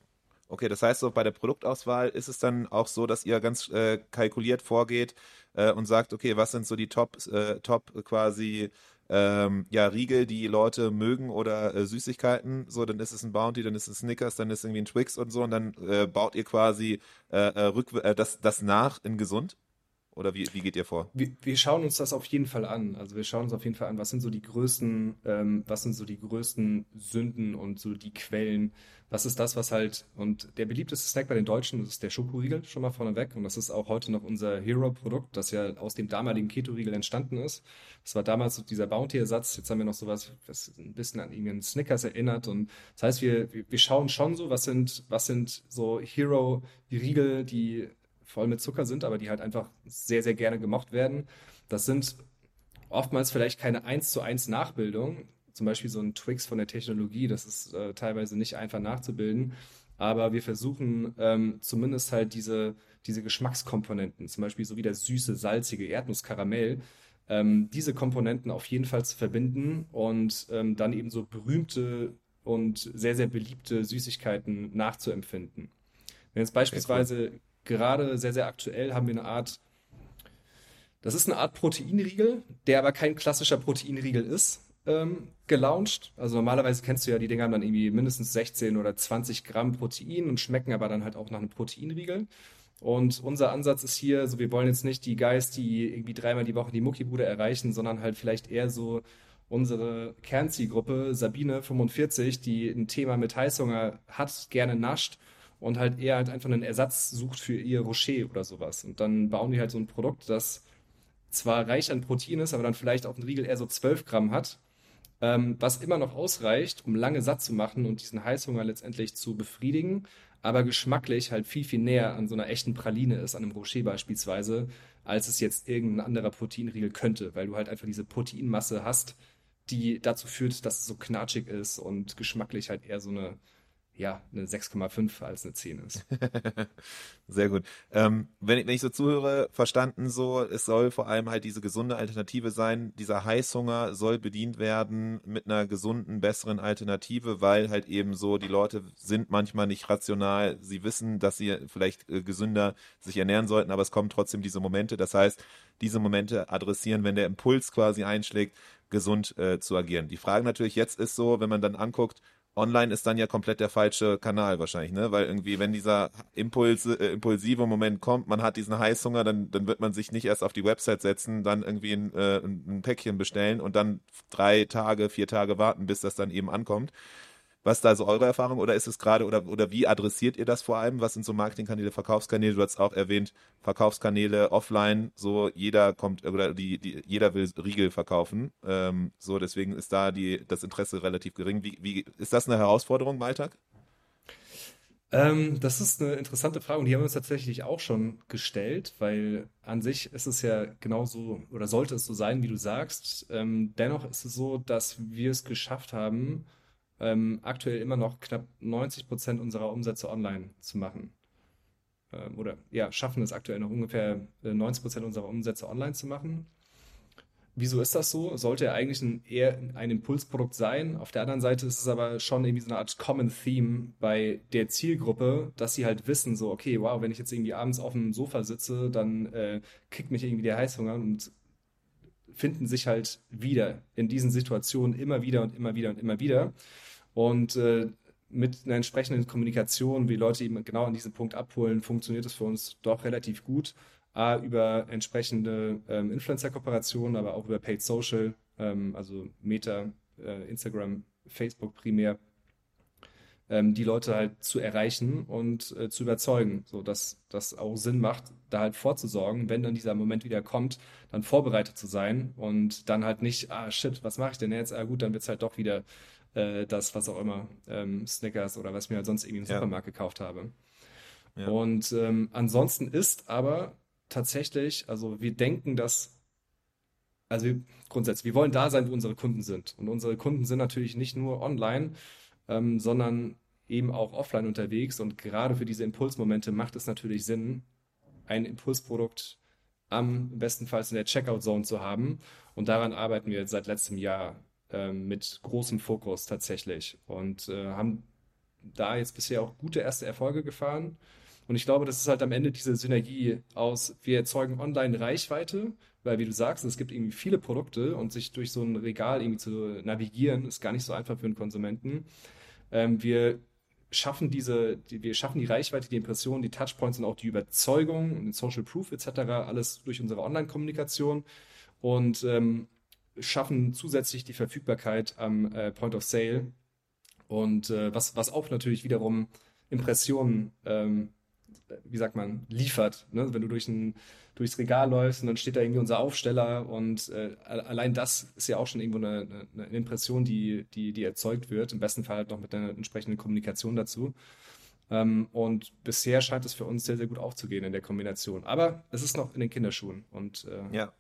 Okay, das heißt so, bei der Produktauswahl ist es dann auch so, dass ihr ganz äh, kalkuliert vorgeht äh, und sagt, okay, was sind so die Top, äh, Top quasi ähm, ja, Riegel, die Leute mögen oder äh, Süßigkeiten. So, dann ist es ein Bounty, dann ist es Snickers, dann ist es irgendwie ein Twix und so und dann äh, baut ihr quasi äh, rück, das, das nach in gesund? Oder wie, wie geht ihr vor? Wir, wir, schauen uns das auf jeden Fall an. Also wir schauen uns auf jeden Fall an, was sind so die größten, ähm, was sind so die größten Sünden und so die Quellen. Was ist das, was halt, und der beliebteste Snack bei den Deutschen das ist der Schokoriegel, schon mal vorneweg. Und das ist auch heute noch unser Hero-Produkt, das ja aus dem damaligen Keto-Riegel entstanden ist. Das war damals so dieser Bounty-Ersatz. Jetzt haben wir noch sowas, was ein bisschen an irgendeinen Snickers erinnert. Und das heißt, wir, wir schauen schon so, was sind, was sind so Hero-Riegel, die voll mit Zucker sind, aber die halt einfach sehr, sehr gerne gemocht werden. Das sind oftmals vielleicht keine 1 zu 1 Nachbildung. Zum Beispiel so ein Twix von der Technologie, das ist äh, teilweise nicht einfach nachzubilden. Aber wir versuchen ähm, zumindest halt diese, diese Geschmackskomponenten, zum Beispiel so wie der süße, salzige Erdnusskaramell, ähm, diese Komponenten auf jeden Fall zu verbinden und ähm, dann eben so berühmte und sehr, sehr beliebte Süßigkeiten nachzuempfinden. Wenn jetzt beispielsweise okay, gerade sehr, sehr aktuell haben wir eine Art, das ist eine Art Proteinriegel, der aber kein klassischer Proteinriegel ist, ähm, gelauncht. Also normalerweise kennst du ja, die Dinger haben dann irgendwie mindestens 16 oder 20 Gramm Protein und schmecken aber dann halt auch nach einem Proteinriegel. Und unser Ansatz ist hier, so wir wollen jetzt nicht die Guys, die irgendwie dreimal die Woche die Muckibude erreichen, sondern halt vielleicht eher so unsere Kernzielgruppe, Sabine 45, die ein Thema mit Heißhunger hat, gerne nascht und halt eher halt einfach einen Ersatz sucht für ihr Rocher oder sowas. Und dann bauen die halt so ein Produkt, das zwar reich an Protein ist, aber dann vielleicht auf den Riegel eher so 12 Gramm hat, ähm, was immer noch ausreicht, um lange satt zu machen und diesen Heißhunger letztendlich zu befriedigen, aber geschmacklich halt viel, viel näher an so einer echten Praline ist, an einem Rocher beispielsweise, als es jetzt irgendein anderer Proteinriegel könnte, weil du halt einfach diese Proteinmasse hast, die dazu führt, dass es so knatschig ist und geschmacklich halt eher so eine ja, eine 6,5 als eine 10 ist. Sehr gut. Ähm, wenn, ich, wenn ich so zuhöre, verstanden so, es soll vor allem halt diese gesunde Alternative sein. Dieser Heißhunger soll bedient werden mit einer gesunden, besseren Alternative, weil halt eben so, die Leute sind manchmal nicht rational. Sie wissen, dass sie vielleicht äh, gesünder sich ernähren sollten, aber es kommen trotzdem diese Momente. Das heißt, diese Momente adressieren, wenn der Impuls quasi einschlägt, gesund äh, zu agieren. Die Frage natürlich jetzt ist so, wenn man dann anguckt, online ist dann ja komplett der falsche Kanal wahrscheinlich, ne? Weil irgendwie, wenn dieser Impuls, äh, impulsive Moment kommt, man hat diesen Heißhunger, dann, dann wird man sich nicht erst auf die Website setzen, dann irgendwie ein, äh, ein Päckchen bestellen und dann drei Tage, vier Tage warten, bis das dann eben ankommt. Was da so eure Erfahrung oder ist es gerade oder, oder wie adressiert ihr das vor allem? Was sind so Marketingkanäle, Verkaufskanäle? Du hast auch erwähnt, Verkaufskanäle offline, so jeder kommt oder die, die jeder will Riegel verkaufen. Ähm, so, deswegen ist da die, das Interesse relativ gering. Wie, wie ist das eine Herausforderung im Alltag? Ähm, das ist eine interessante Frage und die haben wir uns tatsächlich auch schon gestellt, weil an sich ist es ja genauso oder sollte es so sein, wie du sagst. Ähm, dennoch ist es so, dass wir es geschafft haben, ähm, aktuell immer noch knapp 90 Prozent unserer Umsätze online zu machen. Ähm, oder ja, schaffen es aktuell noch ungefähr 90 äh, Prozent unserer Umsätze online zu machen. Wieso ist das so? Sollte ja eigentlich ein, eher ein Impulsprodukt sein. Auf der anderen Seite ist es aber schon irgendwie so eine Art Common Theme bei der Zielgruppe, dass sie halt wissen, so, okay, wow, wenn ich jetzt irgendwie abends auf dem Sofa sitze, dann äh, kickt mich irgendwie der Heißhunger und finden sich halt wieder in diesen Situationen immer wieder und immer wieder und immer wieder. Und äh, mit einer entsprechenden Kommunikation, wie Leute eben genau an diesem Punkt abholen, funktioniert es für uns doch relativ gut. A, über entsprechende ähm, Influencer-Kooperationen, aber auch über Paid Social, ähm, also Meta, äh, Instagram, Facebook primär, ähm, die Leute halt zu erreichen und äh, zu überzeugen, so dass das auch Sinn macht, da halt vorzusorgen, wenn dann dieser Moment wieder kommt, dann vorbereitet zu sein und dann halt nicht, ah shit, was mache ich denn jetzt? Ah gut, dann wird es halt doch wieder äh, das, was auch immer, ähm, Snickers oder was ich mir halt sonst irgendwie im ja. Supermarkt gekauft habe. Ja. Und ähm, ansonsten ist aber tatsächlich, also wir denken, dass, also wir, grundsätzlich, wir wollen da sein, wo unsere Kunden sind. Und unsere Kunden sind natürlich nicht nur online, ähm, sondern eben auch offline unterwegs. Und gerade für diese Impulsmomente macht es natürlich Sinn, ein Impulsprodukt am bestenfalls in der Checkout-Zone zu haben. Und daran arbeiten wir seit letztem Jahr ähm, mit großem Fokus tatsächlich und äh, haben da jetzt bisher auch gute erste Erfolge gefahren. Und ich glaube, das ist halt am Ende diese Synergie aus, wir erzeugen online Reichweite, weil wie du sagst, es gibt irgendwie viele Produkte und sich durch so ein Regal irgendwie zu navigieren, ist gar nicht so einfach für einen Konsumenten. Ähm, wir schaffen diese, die, wir schaffen die Reichweite, die Impression, die Touchpoints und auch die Überzeugung, den Social Proof etc., alles durch unsere Online-Kommunikation. Und ähm, schaffen zusätzlich die Verfügbarkeit am äh, Point of Sale und äh, was, was auch natürlich wiederum Impressionen, ähm, wie sagt man, liefert. Ne? Wenn du durch ein, durchs Regal läufst und dann steht da irgendwie unser Aufsteller und äh, allein das ist ja auch schon irgendwo eine, eine, Impression, die, die, die erzeugt wird. Im besten Fall halt noch mit einer entsprechenden Kommunikation dazu. Ähm, und bisher scheint es für uns sehr, sehr gut aufzugehen in der Kombination. Aber es ist noch in den Kinderschuhen und äh, ja.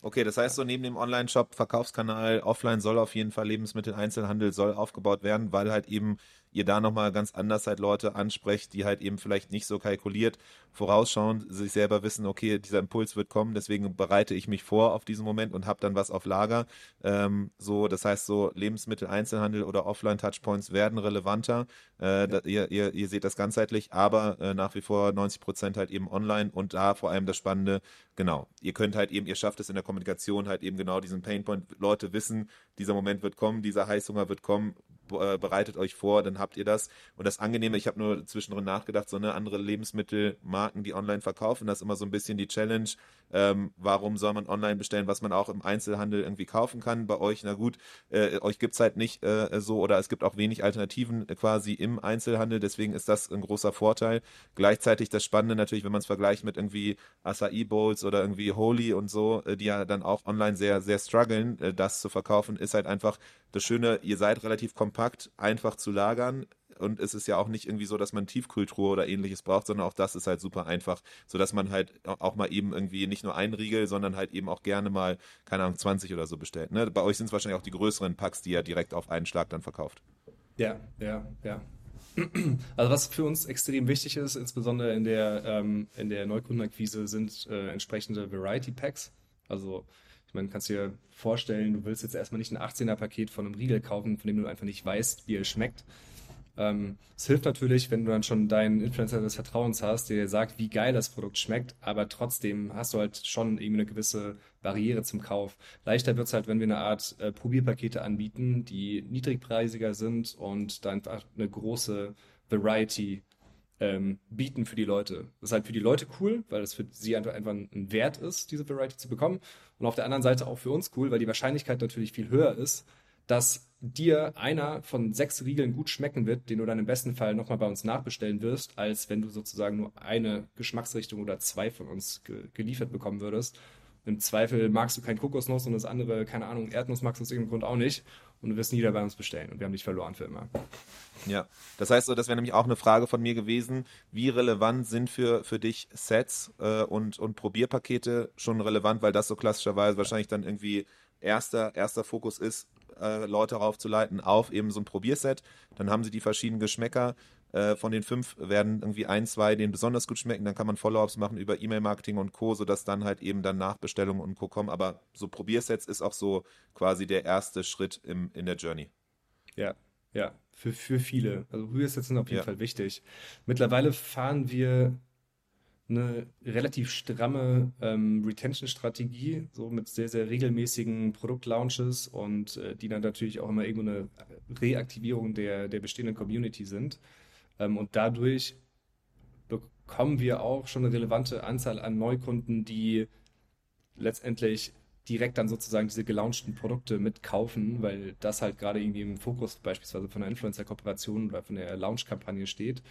Okay, das heißt so neben dem Online-Shop, Verkaufskanal, offline soll auf jeden Fall Lebensmitteleinzelhandel soll aufgebaut werden, weil halt eben ihr da nochmal ganz anders halt Leute ansprecht, die halt eben vielleicht nicht so kalkuliert, vorausschauend sich selber wissen, okay, dieser Impuls wird kommen, deswegen bereite ich mich vor auf diesen Moment und habe dann was auf Lager. Ähm, so, das heißt so Lebensmittel-Einzelhandel oder Offline-Touchpoints werden relevanter. Äh, da, ihr, ihr, ihr seht das ganzheitlich, aber äh, nach wie vor 90 Prozent halt eben online und da vor allem das Spannende, genau, ihr könnt halt eben, ihr schafft es in der Kommunikation halt eben genau diesen Painpoint, Leute wissen, dieser Moment wird kommen, dieser Heißhunger wird kommen, bereitet euch vor, dann habt ihr das. Und das Angenehme, ich habe nur zwischendrin nachgedacht, so eine andere Lebensmittelmarken, die online verkaufen, das ist immer so ein bisschen die Challenge. Ähm, warum soll man online bestellen, was man auch im Einzelhandel irgendwie kaufen kann? Bei euch, na gut, äh, euch gibt's halt nicht äh, so oder es gibt auch wenig Alternativen quasi im Einzelhandel, deswegen ist das ein großer Vorteil. Gleichzeitig das Spannende natürlich, wenn man es vergleicht mit irgendwie Acai Bowls oder irgendwie Holy und so, äh, die ja dann auch online sehr, sehr strugglen, äh, das zu verkaufen, ist halt einfach das Schöne, ihr seid relativ kompakt, einfach zu lagern, und es ist ja auch nicht irgendwie so, dass man Tiefkultur oder ähnliches braucht, sondern auch das ist halt super einfach, sodass man halt auch mal eben irgendwie nicht nur ein Riegel, sondern halt eben auch gerne mal, keine Ahnung, 20 oder so bestellt. Ne? Bei euch sind es wahrscheinlich auch die größeren Packs, die ihr direkt auf einen Schlag dann verkauft. Ja, ja, ja. Also was für uns extrem wichtig ist, insbesondere in der, ähm, in der Neukundenakquise, sind äh, entsprechende Variety Packs. Also ich meine, kannst dir vorstellen, du willst jetzt erstmal nicht ein 18er-Paket von einem Riegel kaufen, von dem du einfach nicht weißt, wie er schmeckt. Ähm, es hilft natürlich, wenn du dann schon deinen Influencer des Vertrauens hast, der sagt, wie geil das Produkt schmeckt, aber trotzdem hast du halt schon irgendwie eine gewisse Barriere zum Kauf. Leichter wird es halt, wenn wir eine Art äh, Probierpakete anbieten, die niedrigpreisiger sind und dann einfach eine große Variety ähm, bieten für die Leute. Das ist halt für die Leute cool, weil es für sie einfach, einfach ein Wert ist, diese Variety zu bekommen. Und auf der anderen Seite auch für uns cool, weil die Wahrscheinlichkeit natürlich viel höher ist, dass dir einer von sechs Riegeln gut schmecken wird, den du dann im besten Fall nochmal bei uns nachbestellen wirst, als wenn du sozusagen nur eine Geschmacksrichtung oder zwei von uns ge geliefert bekommen würdest. Im Zweifel magst du kein Kokosnuss und das andere, keine Ahnung, Erdnuss magst du aus irgendeinem Grund auch nicht und du wirst nie wieder bei uns bestellen und wir haben dich verloren für immer. Ja, das heißt so, das wäre nämlich auch eine Frage von mir gewesen, wie relevant sind für, für dich Sets äh, und, und Probierpakete schon relevant, weil das so klassischerweise wahrscheinlich dann irgendwie erster, erster Fokus ist, äh, Leute raufzuleiten auf eben so ein Probierset. Dann haben sie die verschiedenen Geschmäcker. Äh, von den fünf werden irgendwie ein, zwei denen besonders gut schmecken. Dann kann man Follow-ups machen über E-Mail-Marketing und Co., sodass dann halt eben dann Nachbestellungen und Co. kommen. Aber so Probiersets ist auch so quasi der erste Schritt im, in der Journey. Ja, ja, für, für viele. Also Probiersets sind auf jeden ja. Fall wichtig. Mittlerweile fahren wir eine relativ stramme ähm, Retention-Strategie, so mit sehr, sehr regelmäßigen Produktlaunches und äh, die dann natürlich auch immer irgendwo eine Reaktivierung der, der bestehenden Community sind. Ähm, und dadurch bekommen wir auch schon eine relevante Anzahl an Neukunden, die letztendlich direkt dann sozusagen diese gelaunchten Produkte mitkaufen, weil das halt gerade irgendwie im Fokus beispielsweise von der Influencer-Kooperation oder von der Launch-Kampagne steht.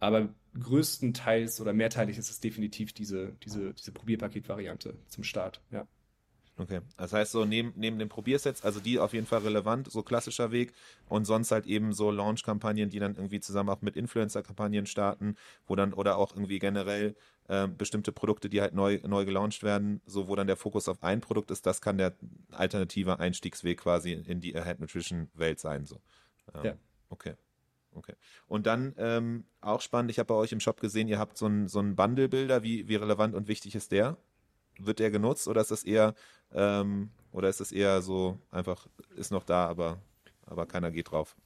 Aber größtenteils oder mehrteilig ist es definitiv diese, diese, diese Probierpaket-Variante zum Start, ja. Okay, das heißt so neben, neben den Probiersets, also die auf jeden Fall relevant, so klassischer Weg und sonst halt eben so Launch-Kampagnen, die dann irgendwie zusammen auch mit Influencer-Kampagnen starten, wo dann oder auch irgendwie generell äh, bestimmte Produkte, die halt neu, neu gelauncht werden, so wo dann der Fokus auf ein Produkt ist, das kann der alternative Einstiegsweg quasi in die Ahead Nutrition Welt sein, so. Ähm, ja. Okay. Okay. Und dann ähm, auch spannend, ich habe bei euch im Shop gesehen, ihr habt so einen so Bundle-Bilder. Wie, wie relevant und wichtig ist der? Wird der genutzt oder ist das eher ähm, oder ist das eher so einfach, ist noch da, aber, aber keiner geht drauf?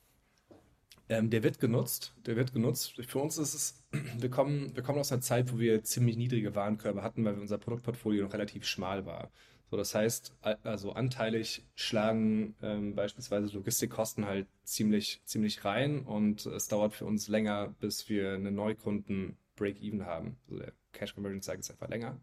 Ähm, der wird genutzt. Der wird genutzt. Für uns ist es, wir kommen, wir kommen aus einer Zeit, wo wir ziemlich niedrige Warenkörbe hatten, weil unser Produktportfolio noch relativ schmal war. So, das heißt, also anteilig schlagen ähm, beispielsweise Logistikkosten halt ziemlich, ziemlich rein und es dauert für uns länger, bis wir einen Neukunden Break-Even haben. Also der Cash Conversion Cycle ist einfach länger.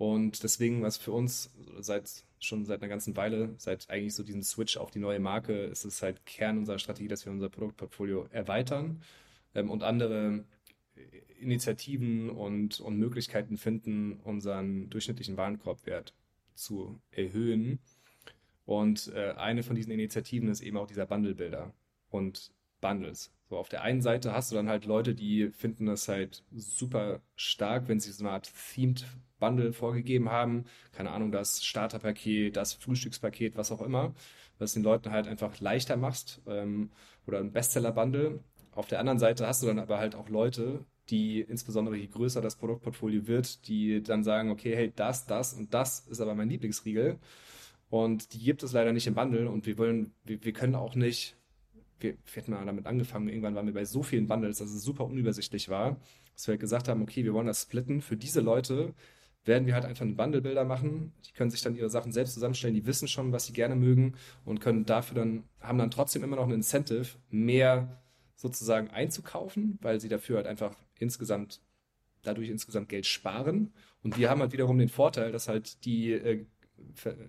Und deswegen, was für uns seit schon seit einer ganzen Weile, seit eigentlich so diesem Switch auf die neue Marke, ist es halt Kern unserer Strategie, dass wir unser Produktportfolio erweitern ähm, und andere Initiativen und, und Möglichkeiten finden, unseren durchschnittlichen Warenkorbwert zu erhöhen. Und äh, eine von diesen Initiativen ist eben auch dieser Bundle-Builder und Bundles. So, auf der einen Seite hast du dann halt Leute, die finden das halt super stark, wenn sie so eine Art Themed Bundle vorgegeben haben. Keine Ahnung, das Starterpaket, das Frühstückspaket, was auch immer. Was den Leuten halt einfach leichter machst. Ähm, oder ein Bestseller-Bundle. Auf der anderen Seite hast du dann aber halt auch Leute, die insbesondere je größer das Produktportfolio wird, die dann sagen, okay, hey, das, das und das ist aber mein Lieblingsriegel. Und die gibt es leider nicht im Bundle und wir wollen, wir, wir können auch nicht, wir, wir hätten mal damit angefangen, irgendwann waren wir bei so vielen Bundles, dass es super unübersichtlich war, dass wir halt gesagt haben, okay, wir wollen das splitten. Für diese Leute werden wir halt einfach einen Bundle-Bilder machen. Die können sich dann ihre Sachen selbst zusammenstellen, die wissen schon, was sie gerne mögen und können dafür dann, haben dann trotzdem immer noch ein Incentive, mehr sozusagen einzukaufen, weil sie dafür halt einfach insgesamt, dadurch insgesamt Geld sparen. Und wir haben halt wiederum den Vorteil, dass halt die äh,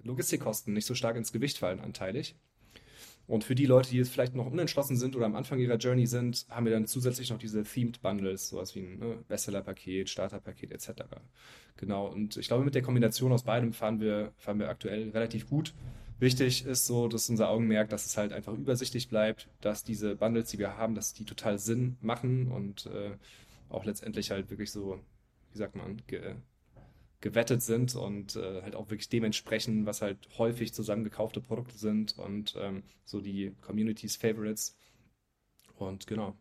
Logistikkosten nicht so stark ins Gewicht fallen anteilig. Und für die Leute, die jetzt vielleicht noch unentschlossen sind oder am Anfang ihrer Journey sind, haben wir dann zusätzlich noch diese Themed Bundles, sowas wie ein ne, Bestseller-Paket, Starter-Paket etc. Genau. Und ich glaube, mit der Kombination aus beidem fahren wir, fahren wir aktuell relativ gut Wichtig ist so, dass unser Augenmerk, dass es halt einfach übersichtlich bleibt, dass diese Bundles, die wir haben, dass die total Sinn machen und äh, auch letztendlich halt wirklich so, wie sagt man, ge gewettet sind und äh, halt auch wirklich dementsprechend, was halt häufig zusammengekaufte Produkte sind und ähm, so die Communities Favorites. Und genau.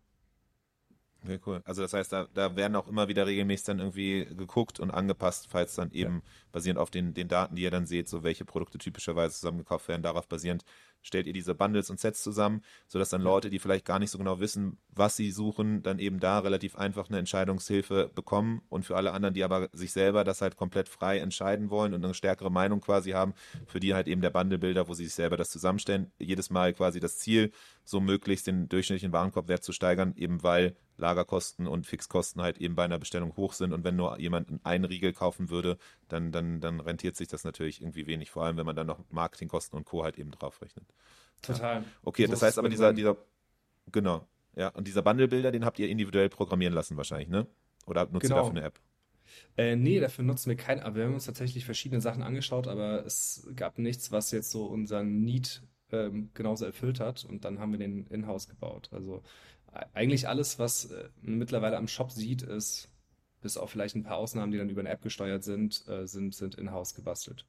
Okay, cool. Also das heißt, da, da werden auch immer wieder regelmäßig dann irgendwie geguckt und angepasst, falls dann eben ja. basierend auf den, den Daten, die ihr dann seht, so welche Produkte typischerweise zusammengekauft werden, darauf basierend stellt ihr diese Bundles und Sets zusammen, sodass dann Leute, die vielleicht gar nicht so genau wissen, was sie suchen, dann eben da relativ einfach eine Entscheidungshilfe bekommen und für alle anderen, die aber sich selber das halt komplett frei entscheiden wollen und eine stärkere Meinung quasi haben, für die halt eben der Bundlebilder, wo sie sich selber das zusammenstellen, jedes Mal quasi das Ziel, so möglichst den durchschnittlichen Warenkorbwert zu steigern, eben weil Lagerkosten und Fixkosten halt eben bei einer Bestellung hoch sind und wenn nur jemand einen Riegel kaufen würde, dann, dann, dann rentiert sich das natürlich irgendwie wenig, vor allem wenn man dann noch Marketingkosten und Co. halt eben draufrechnet. Total. Ja. Okay, so das heißt aber dieser, dieser, genau, ja, und dieser Bundlebilder, den habt ihr individuell programmieren lassen wahrscheinlich, ne? Oder nutzt genau. ihr dafür eine App? Äh, nee, dafür nutzen wir kein, aber wir haben uns tatsächlich verschiedene Sachen angeschaut, aber es gab nichts, was jetzt so unseren Need ähm, genauso erfüllt hat und dann haben wir den in-house gebaut. Also eigentlich alles, was äh, mittlerweile am Shop sieht, ist, bis auf vielleicht ein paar Ausnahmen, die dann über eine App gesteuert sind, äh, sind, sind in-house gebastelt.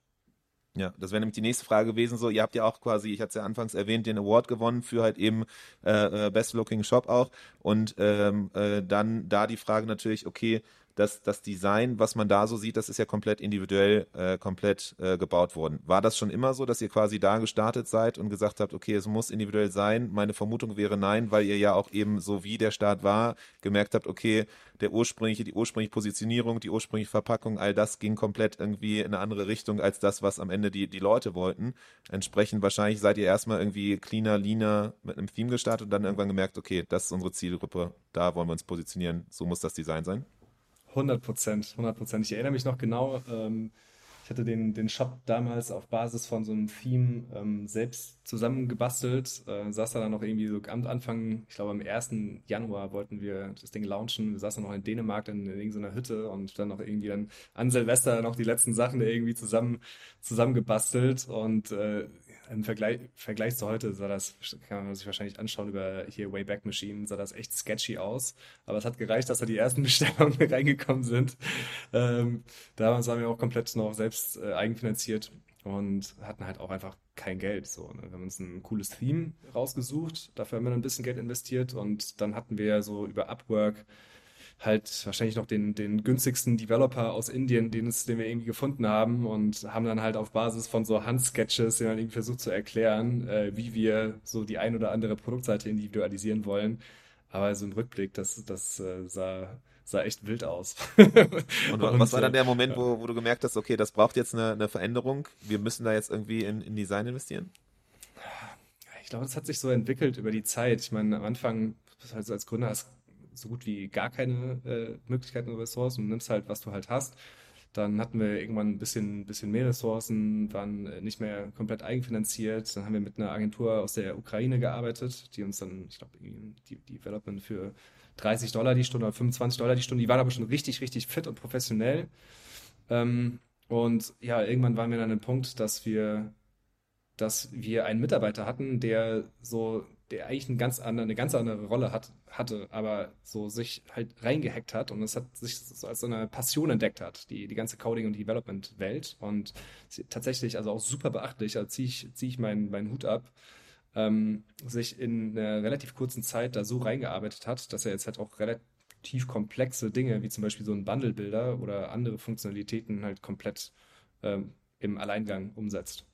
Ja, das wäre nämlich die nächste Frage gewesen. So, ihr habt ja auch quasi, ich hatte es ja anfangs erwähnt, den Award gewonnen für halt eben äh, äh Best Looking Shop auch. Und ähm, äh, dann da die Frage natürlich, okay, das, das Design, was man da so sieht, das ist ja komplett individuell, äh, komplett äh, gebaut worden. War das schon immer so, dass ihr quasi da gestartet seid und gesagt habt, okay, es muss individuell sein? Meine Vermutung wäre nein, weil ihr ja auch eben so wie der Start war, gemerkt habt, okay, der ursprüngliche, die ursprüngliche Positionierung, die ursprüngliche Verpackung, all das ging komplett irgendwie in eine andere Richtung als das, was am Ende die, die Leute wollten. Entsprechend wahrscheinlich seid ihr erstmal irgendwie cleaner, leaner mit einem Theme gestartet und dann irgendwann gemerkt, okay, das ist unsere Zielgruppe, da wollen wir uns positionieren, so muss das Design sein. 100 Prozent, 100 Prozent. Ich erinnere mich noch genau, ähm, ich hatte den, den Shop damals auf Basis von so einem Theme ähm, selbst zusammengebastelt. Äh, saß da dann noch irgendwie so am Anfang, ich glaube am 1. Januar wollten wir das Ding launchen. Wir saßen noch in Dänemark in, in irgendeiner Hütte und dann noch irgendwie dann an Silvester noch die letzten Sachen irgendwie zusammen zusammengebastelt und äh, im Vergleich, Vergleich zu heute sah das, kann man sich wahrscheinlich anschauen über hier Wayback Machine, sah das echt sketchy aus. Aber es hat gereicht, dass da die ersten Bestellungen reingekommen sind. Ähm, damals waren wir auch komplett noch selbst äh, eigenfinanziert und hatten halt auch einfach kein Geld. So, ne? Wir haben uns ein cooles Theme rausgesucht, dafür haben wir dann ein bisschen Geld investiert und dann hatten wir so über Upwork halt wahrscheinlich noch den, den günstigsten Developer aus Indien, den, es, den wir irgendwie gefunden haben und haben dann halt auf Basis von so Handsketches, den man irgendwie versucht zu erklären, äh, wie wir so die ein oder andere Produktseite individualisieren wollen. Aber so im Rückblick, das, das äh, sah, sah echt wild aus. und, und was war dann der Moment, wo, wo du gemerkt hast, okay, das braucht jetzt eine, eine Veränderung, wir müssen da jetzt irgendwie in, in Design investieren? Ich glaube, das hat sich so entwickelt über die Zeit. Ich meine, am Anfang, also als Gründer hast so gut wie gar keine äh, Möglichkeiten und Ressourcen und nimmst halt, was du halt hast. Dann hatten wir irgendwann ein bisschen, bisschen mehr Ressourcen, waren äh, nicht mehr komplett eigenfinanziert. Dann haben wir mit einer Agentur aus der Ukraine gearbeitet, die uns dann, ich glaube, die, Development für 30 Dollar die Stunde oder 25 Dollar die Stunde, die waren aber schon richtig, richtig fit und professionell. Ähm, und ja, irgendwann waren wir dann an dem Punkt, dass wir, dass wir einen Mitarbeiter hatten, der so der eigentlich eine ganz andere, eine ganz andere Rolle hat, hatte, aber so sich halt reingehackt hat und es hat sich so als so eine Passion entdeckt hat, die, die ganze Coding- und Development-Welt. Und tatsächlich, also auch super beachtlich, da ziehe ich, zieh ich meinen, meinen Hut ab, ähm, sich in einer relativ kurzen Zeit da so reingearbeitet hat, dass er jetzt halt auch relativ komplexe Dinge, wie zum Beispiel so ein Bundle-Bilder oder andere Funktionalitäten halt komplett ähm, im Alleingang umsetzt.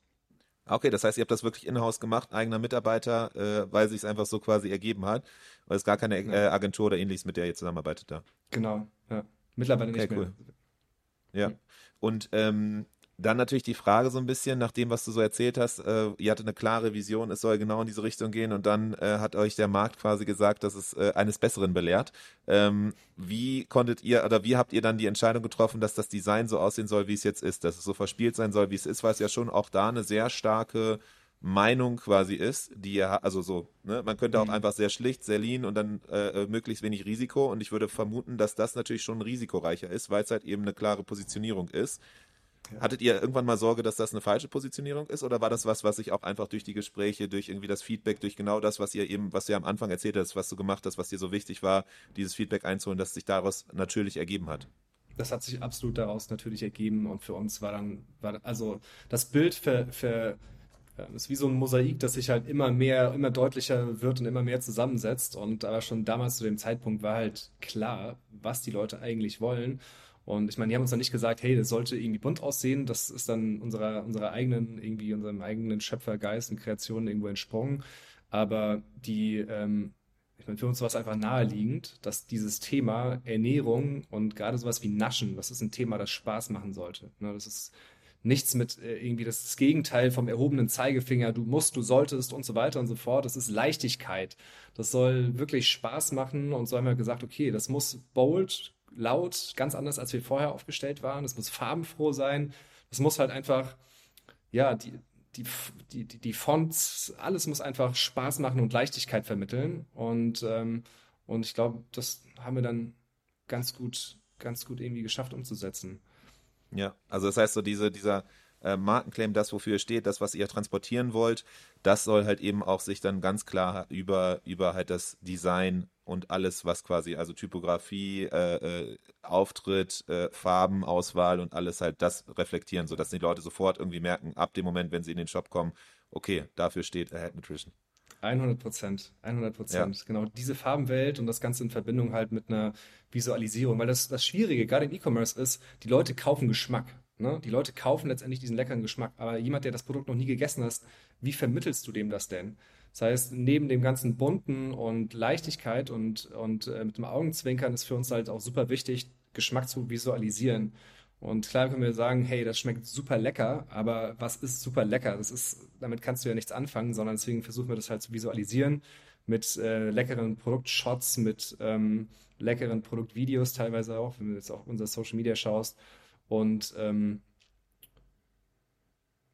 Okay, das heißt, ihr habt das wirklich in-house gemacht, eigener Mitarbeiter, äh, weil sich es einfach so quasi ergeben hat, weil es gar keine äh, Agentur oder ähnliches, mit der ihr zusammenarbeitet da. Genau, ja. Mittlerweile okay, nicht mehr. Cool. Ja. Und ähm, dann natürlich die Frage so ein bisschen, nach dem, was du so erzählt hast, äh, ihr hattet eine klare Vision, es soll genau in diese Richtung gehen und dann äh, hat euch der Markt quasi gesagt, dass es äh, eines Besseren belehrt. Ähm, wie konntet ihr oder wie habt ihr dann die Entscheidung getroffen, dass das Design so aussehen soll, wie es jetzt ist, dass es so verspielt sein soll, wie es ist, weil es ja schon auch da eine sehr starke Meinung quasi ist, die ihr, also so, ne, man könnte auch mhm. einfach sehr schlicht, sehr lean und dann äh, möglichst wenig Risiko und ich würde vermuten, dass das natürlich schon risikoreicher ist, weil es halt eben eine klare Positionierung ist Hattet ihr irgendwann mal Sorge, dass das eine falsche Positionierung ist oder war das was, was sich auch einfach durch die Gespräche, durch irgendwie das Feedback, durch genau das, was ihr eben, was ihr am Anfang erzählt hast, was du gemacht hast, was dir so wichtig war, dieses Feedback einzuholen, dass sich daraus natürlich ergeben hat? Das hat sich absolut daraus natürlich ergeben und für uns war dann, war, also das Bild für, für ist wie so ein Mosaik, das sich halt immer mehr, immer deutlicher wird und immer mehr zusammensetzt. Und aber schon damals zu dem Zeitpunkt war halt klar, was die Leute eigentlich wollen. Und ich meine, die haben uns dann nicht gesagt, hey, das sollte irgendwie bunt aussehen. Das ist dann unserer, unserer eigenen, irgendwie unserem eigenen Schöpfergeist und Kreation irgendwo entsprungen. Aber die, ähm, ich meine, für uns war es einfach naheliegend, dass dieses Thema Ernährung und gerade sowas wie Naschen, das ist ein Thema, das Spaß machen sollte. Ne, das ist nichts mit äh, irgendwie das, das Gegenteil vom erhobenen Zeigefinger, du musst, du solltest und so weiter und so fort. Das ist Leichtigkeit. Das soll wirklich Spaß machen und so haben wir gesagt, okay, das muss bold, laut, ganz anders, als wir vorher aufgestellt waren. Es muss farbenfroh sein. Es muss halt einfach, ja, die, die, die, die Fonts, alles muss einfach Spaß machen und Leichtigkeit vermitteln. Und, ähm, und ich glaube, das haben wir dann ganz gut, ganz gut irgendwie geschafft umzusetzen. Ja, also das heißt so diese, dieser äh, Markenclaim, das, wofür ihr steht, das, was ihr transportieren wollt, das soll halt eben auch sich dann ganz klar über, über halt das Design und alles, was quasi, also Typografie, äh, äh, Auftritt, äh, Farbenauswahl und alles halt das reflektieren, sodass die Leute sofort irgendwie merken, ab dem Moment, wenn sie in den Shop kommen, okay, dafür steht Ahead Nutrition. 100 Prozent, 100 Prozent. Ja. Genau, diese Farbenwelt und das Ganze in Verbindung halt mit einer Visualisierung. Weil das, das Schwierige, gerade im E-Commerce, ist, die Leute kaufen Geschmack. Ne? Die Leute kaufen letztendlich diesen leckeren Geschmack. Aber jemand, der das Produkt noch nie gegessen hat, wie vermittelst du dem das denn? Das heißt, neben dem ganzen Bunten und Leichtigkeit und, und äh, mit dem Augenzwinkern ist für uns halt auch super wichtig, Geschmack zu visualisieren. Und klar können wir sagen, hey, das schmeckt super lecker, aber was ist super lecker? Das ist, damit kannst du ja nichts anfangen, sondern deswegen versuchen wir das halt zu visualisieren mit äh, leckeren Produktshots, mit ähm, leckeren Produktvideos teilweise auch, wenn du jetzt auch unser Social Media schaust. Und ähm,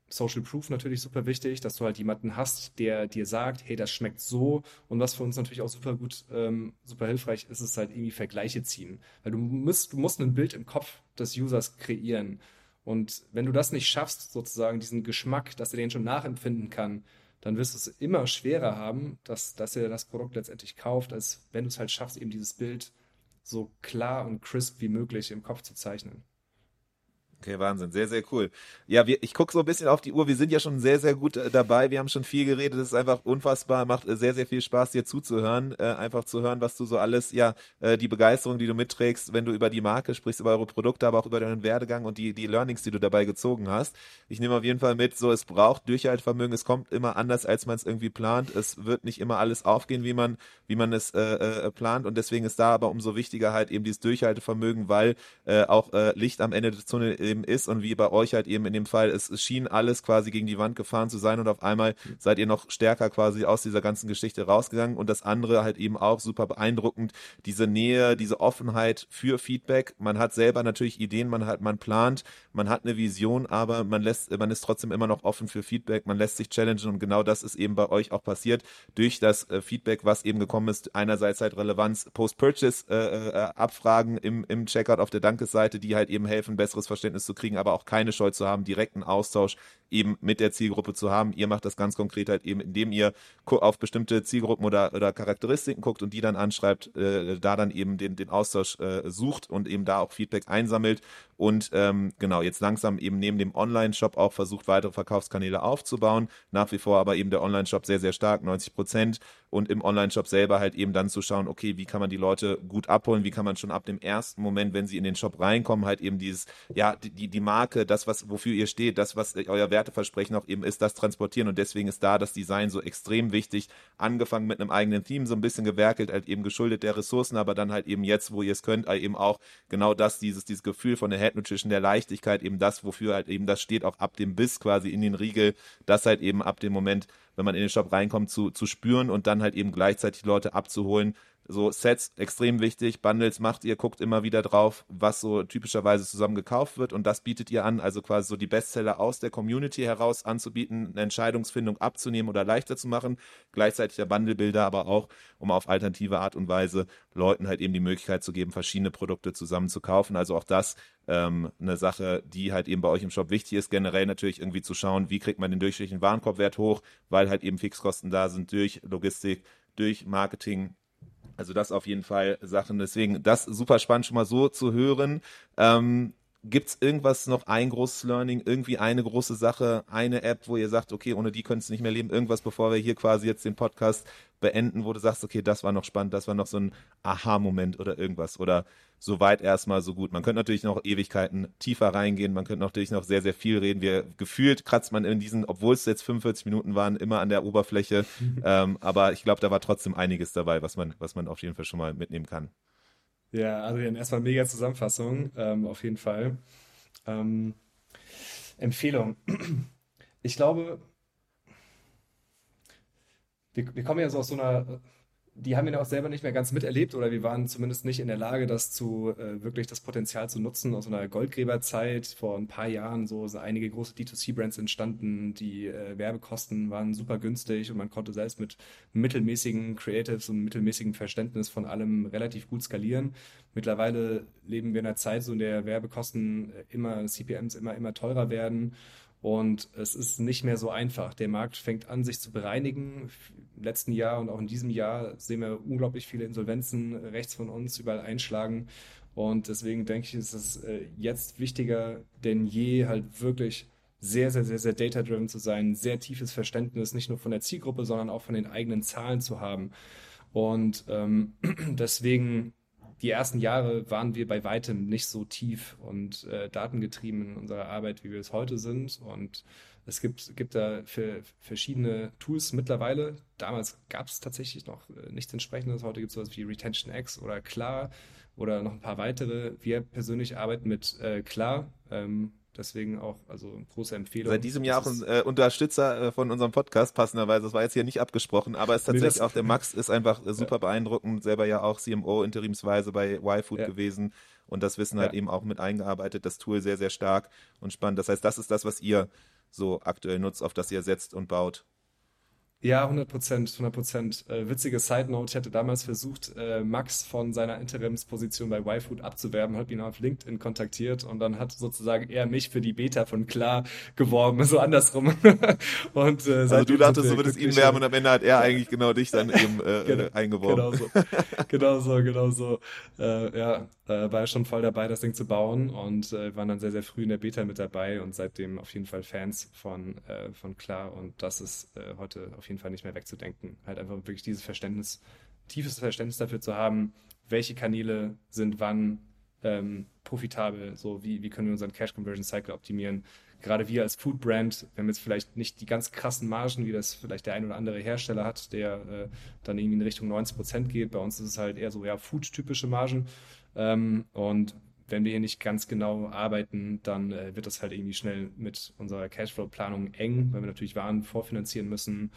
Social Proof natürlich super wichtig, dass du halt jemanden hast, der dir sagt, hey, das schmeckt so. Und was für uns natürlich auch super gut, ähm, super hilfreich ist, ist halt irgendwie Vergleiche ziehen. Weil du musst, du musst ein Bild im Kopf des Users kreieren. Und wenn du das nicht schaffst, sozusagen diesen Geschmack, dass er den schon nachempfinden kann, dann wirst du es immer schwerer haben, dass, dass er das Produkt letztendlich kauft, als wenn du es halt schaffst, eben dieses Bild so klar und crisp wie möglich im Kopf zu zeichnen. Okay, Wahnsinn, sehr, sehr cool. Ja, wir, ich gucke so ein bisschen auf die Uhr. Wir sind ja schon sehr, sehr gut äh, dabei. Wir haben schon viel geredet. Es ist einfach unfassbar, macht äh, sehr, sehr viel Spaß, dir zuzuhören. Äh, einfach zu hören, was du so alles, ja, äh, die Begeisterung, die du mitträgst, wenn du über die Marke sprichst, über eure Produkte, aber auch über deinen Werdegang und die, die Learnings, die du dabei gezogen hast. Ich nehme auf jeden Fall mit, so, es braucht Durchhaltvermögen. Es kommt immer anders, als man es irgendwie plant. Es wird nicht immer alles aufgehen, wie man, wie man es äh, äh, plant. Und deswegen ist da aber umso wichtiger halt eben dieses Durchhaltevermögen, weil auch Licht am Ende des Tunnels eben ist und wie bei euch halt eben in dem Fall, es, schien alles quasi gegen die Wand gefahren zu sein und auf einmal seid ihr noch stärker quasi aus dieser ganzen Geschichte rausgegangen und das andere halt eben auch super beeindruckend, diese Nähe, diese Offenheit für Feedback. Man hat selber natürlich Ideen, man hat, man plant, man hat eine Vision, aber man lässt, man ist trotzdem immer noch offen für Feedback, man lässt sich challengen und genau das ist eben bei euch auch passiert durch das äh, Feedback, was eben gekommen ist. Einerseits halt Relevanz, Post-Purchase äh, äh, im, im Checkout auf der Dankesseite, die halt eben helfen, besseres Verständnis zu kriegen, aber auch keine Scheu zu haben, direkten Austausch eben mit der Zielgruppe zu haben. Ihr macht das ganz konkret halt eben, indem ihr auf bestimmte Zielgruppen oder, oder Charakteristiken guckt und die dann anschreibt, äh, da dann eben den, den Austausch äh, sucht und eben da auch Feedback einsammelt und ähm, genau, jetzt langsam eben neben dem Online-Shop auch versucht, weitere Verkaufskanäle aufzubauen. Nach wie vor aber eben der Online-Shop sehr, sehr stark, 90 Prozent und im Online-Shop selber halt eben dann zu schauen, okay, wie kann man die Leute gut abholen, wie kann man schon ab dem ersten Moment, wenn sie in den Shop reinkommen, halt eben dieses, ja, die, die Marke, das, was, wofür ihr steht, das, was euer Werteversprechen auch eben ist, das transportieren. Und deswegen ist da das Design so extrem wichtig, angefangen mit einem eigenen Theme, so ein bisschen gewerkelt, halt eben geschuldet der Ressourcen, aber dann halt eben jetzt, wo ihr es könnt, halt eben auch genau das, dieses, dieses Gefühl von der Head Nutrition, der Leichtigkeit, eben das, wofür halt eben das steht, auch ab dem Biss quasi in den Riegel, das halt eben ab dem Moment, wenn man in den Shop reinkommt, zu, zu spüren und dann halt eben gleichzeitig Leute abzuholen, so Sets extrem wichtig, Bundles macht ihr, guckt immer wieder drauf, was so typischerweise zusammen gekauft wird. Und das bietet ihr an, also quasi so die Bestseller aus der Community heraus anzubieten, eine Entscheidungsfindung abzunehmen oder leichter zu machen, gleichzeitig der Bundlebilder aber auch, um auf alternative Art und Weise Leuten halt eben die Möglichkeit zu geben, verschiedene Produkte zusammen zu kaufen, also auch das ähm, eine Sache, die halt eben bei euch im Shop wichtig ist, generell natürlich irgendwie zu schauen, wie kriegt man den durchschnittlichen Warenkorbwert hoch, weil halt eben Fixkosten da sind durch Logistik, durch Marketing, also das auf jeden Fall Sachen. Deswegen das super spannend schon mal so zu hören. Ähm, Gibt es irgendwas noch, ein großes Learning, irgendwie eine große Sache, eine App, wo ihr sagt, okay, ohne die könntest du nicht mehr leben, irgendwas, bevor wir hier quasi jetzt den Podcast beenden, wo du sagst, okay, das war noch spannend, das war noch so ein Aha-Moment oder irgendwas oder soweit erstmal so gut. Man könnte natürlich noch Ewigkeiten tiefer reingehen, man könnte natürlich noch sehr, sehr viel reden. Wir gefühlt kratzt man in diesen, obwohl es jetzt 45 Minuten waren, immer an der Oberfläche. ähm, aber ich glaube, da war trotzdem einiges dabei, was man, was man auf jeden Fall schon mal mitnehmen kann. Ja, Adrian, erstmal mega Zusammenfassung, ähm, auf jeden Fall. Ähm, Empfehlung. Ich glaube, wir, wir kommen ja so aus so einer die haben wir auch selber nicht mehr ganz miterlebt oder wir waren zumindest nicht in der Lage, das zu äh, wirklich das Potenzial zu nutzen. Aus einer Goldgräberzeit vor ein paar Jahren so sind einige große D2C-Brands entstanden. Die äh, Werbekosten waren super günstig und man konnte selbst mit mittelmäßigen Creatives und mittelmäßigem Verständnis von allem relativ gut skalieren. Mittlerweile leben wir in einer Zeit, so in der Werbekosten immer, CPMs immer, immer teurer werden. Und es ist nicht mehr so einfach. Der Markt fängt an, sich zu bereinigen. Im letzten Jahr und auch in diesem Jahr sehen wir unglaublich viele Insolvenzen rechts von uns überall einschlagen. Und deswegen denke ich, ist es äh, jetzt wichtiger denn je, halt wirklich sehr, sehr, sehr, sehr data-driven zu sein, sehr tiefes Verständnis nicht nur von der Zielgruppe, sondern auch von den eigenen Zahlen zu haben. Und ähm, deswegen die ersten Jahre waren wir bei weitem nicht so tief und äh, datengetrieben in unserer Arbeit, wie wir es heute sind. Und es gibt, gibt da für verschiedene Tools mittlerweile. Damals gab es tatsächlich noch äh, nichts entsprechendes. Heute gibt es sowas wie Retention X oder Klar oder noch ein paar weitere. Wir persönlich arbeiten mit äh, Klar. Ähm, Deswegen auch, also große Empfehlung. Seit diesem Jahr auch ein äh, Unterstützer äh, von unserem Podcast, passenderweise. Das war jetzt hier nicht abgesprochen, aber es ist tatsächlich auch der Max ist einfach äh, super ja. beeindruckend, selber ja auch CMO interimsweise bei YFood ja. gewesen und das Wissen halt ja. eben auch mit eingearbeitet. Das Tool sehr, sehr stark und spannend. Das heißt, das ist das, was ihr so aktuell nutzt, auf das ihr setzt und baut. Ja, 100 Prozent, 100 Prozent. Äh, witzige Side Note, ich hatte damals versucht, äh, Max von seiner Interimsposition bei YFood abzuwerben, habe ihn auf LinkedIn kontaktiert und dann hat sozusagen er mich für die Beta von Klar geworben, so andersrum. und, äh, also du dachtest, du würdest ihn werben und am Ende hat er eigentlich genau dich dann eben äh, genau, eingeworben. Genau so, genau so. Genau so. Äh, ja, äh, war schon voll dabei, das Ding zu bauen und äh, waren dann sehr, sehr früh in der Beta mit dabei und seitdem auf jeden Fall Fans von, äh, von Klar und das ist äh, heute auf jeden jeden Fall nicht mehr wegzudenken. Halt einfach wirklich dieses Verständnis, tiefes Verständnis dafür zu haben, welche Kanäle sind wann ähm, profitabel, so wie, wie können wir unseren Cash Conversion Cycle optimieren. Gerade wir als Food Brand, wir haben jetzt vielleicht nicht die ganz krassen Margen, wie das vielleicht der ein oder andere Hersteller hat, der äh, dann irgendwie in Richtung 90 Prozent geht. Bei uns ist es halt eher so ja Food-typische Margen. Ähm, und wenn wir hier nicht ganz genau arbeiten, dann äh, wird das halt irgendwie schnell mit unserer Cashflow-Planung eng, weil wir natürlich Waren vorfinanzieren müssen,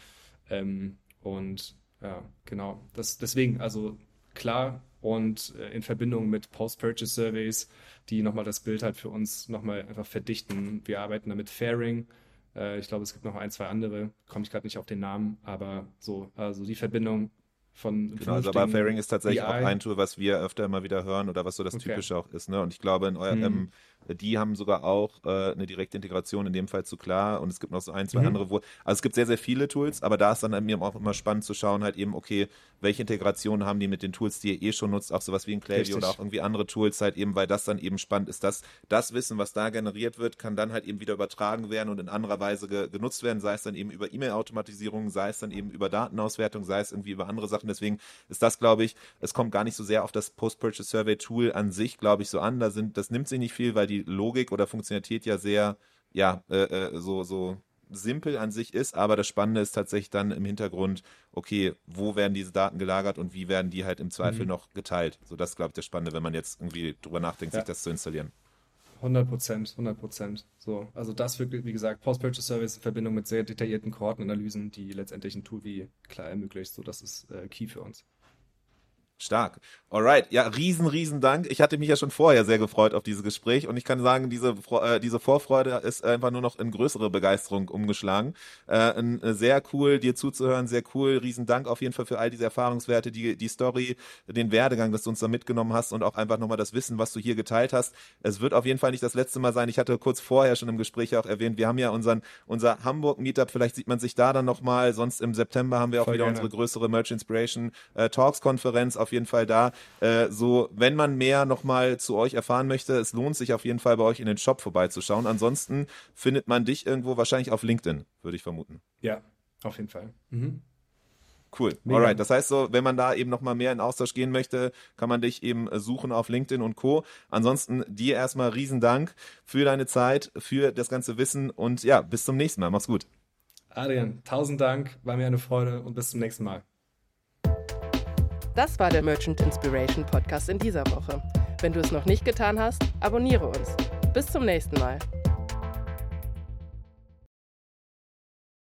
ähm, und ja, genau. Das, deswegen, also klar und äh, in Verbindung mit Post-Purchase-Surveys, die nochmal das Bild halt für uns nochmal einfach verdichten. Wir arbeiten da mit Fairing. Äh, ich glaube, es gibt noch ein, zwei andere, komme ich gerade nicht auf den Namen, aber so, also die Verbindung von genau, also aber Fairing ist tatsächlich BI. auch ein Tool, was wir öfter immer wieder hören oder was so das okay. Typische auch ist. Ne? Und ich glaube, in eurem, hm. Die haben sogar auch äh, eine direkte Integration, in dem Fall zu klar. Und es gibt noch so ein, zwei mhm. andere, wo. Also es gibt sehr, sehr viele Tools, aber da ist dann mir auch immer spannend zu schauen, halt eben, okay, welche Integration haben die mit den Tools, die ihr eh schon nutzt, auch sowas wie ein Klaviyo oder auch irgendwie andere Tools, halt eben, weil das dann eben spannend ist, dass das Wissen, was da generiert wird, kann dann halt eben wieder übertragen werden und in anderer Weise ge genutzt werden, sei es dann eben über E-Mail-Automatisierung, sei es dann eben über Datenauswertung, sei es irgendwie über andere Sachen. Deswegen ist das, glaube ich, es kommt gar nicht so sehr auf das Post-Purchase-Survey-Tool an sich, glaube ich, so an. Da sind, das nimmt sich nicht viel, weil die Logik oder Funktionalität ja sehr, ja, äh, äh, so, so simpel an sich ist, aber das Spannende ist tatsächlich dann im Hintergrund, okay, wo werden diese Daten gelagert und wie werden die halt im Zweifel mhm. noch geteilt. So, das ist, glaube ich, das Spannende, wenn man jetzt irgendwie drüber nachdenkt, ja. sich das zu installieren. 100 Prozent, 100 Prozent. So, also das wirklich, wie gesagt, Post-Purchase-Service in Verbindung mit sehr detaillierten Kohortenanalysen, die letztendlich ein Tool wie klar ermöglicht. So, das ist äh, key für uns. Stark. Alright, ja, riesen, riesen Dank. Ich hatte mich ja schon vorher sehr gefreut auf dieses Gespräch und ich kann sagen, diese, äh, diese Vorfreude ist einfach nur noch in größere Begeisterung umgeschlagen. Äh, äh, sehr cool, dir zuzuhören, sehr cool. Riesen Dank auf jeden Fall für all diese Erfahrungswerte, die, die Story, den Werdegang, dass du uns da mitgenommen hast und auch einfach nochmal das Wissen, was du hier geteilt hast. Es wird auf jeden Fall nicht das letzte Mal sein. Ich hatte kurz vorher schon im Gespräch auch erwähnt, wir haben ja unseren, unser Hamburg-Meetup, vielleicht sieht man sich da dann nochmal. Sonst im September haben wir auch Voll wieder gerne. unsere größere Merch Inspiration äh, Talks-Konferenz auf jeden Fall da. Äh, so, wenn man mehr nochmal zu euch erfahren möchte, es lohnt sich auf jeden Fall bei euch in den Shop vorbeizuschauen. Ansonsten findet man dich irgendwo wahrscheinlich auf LinkedIn, würde ich vermuten. Ja, auf jeden Fall. Mhm. Cool. Mega. Alright. Das heißt so, wenn man da eben nochmal mehr in Austausch gehen möchte, kann man dich eben äh, suchen auf LinkedIn und Co. Ansonsten dir erstmal riesen Dank für deine Zeit, für das ganze Wissen und ja, bis zum nächsten Mal. Mach's gut. Adrian, tausend Dank, war mir eine Freude und bis zum nächsten Mal. Das war der Merchant Inspiration Podcast in dieser Woche. Wenn du es noch nicht getan hast, abonniere uns. Bis zum nächsten Mal.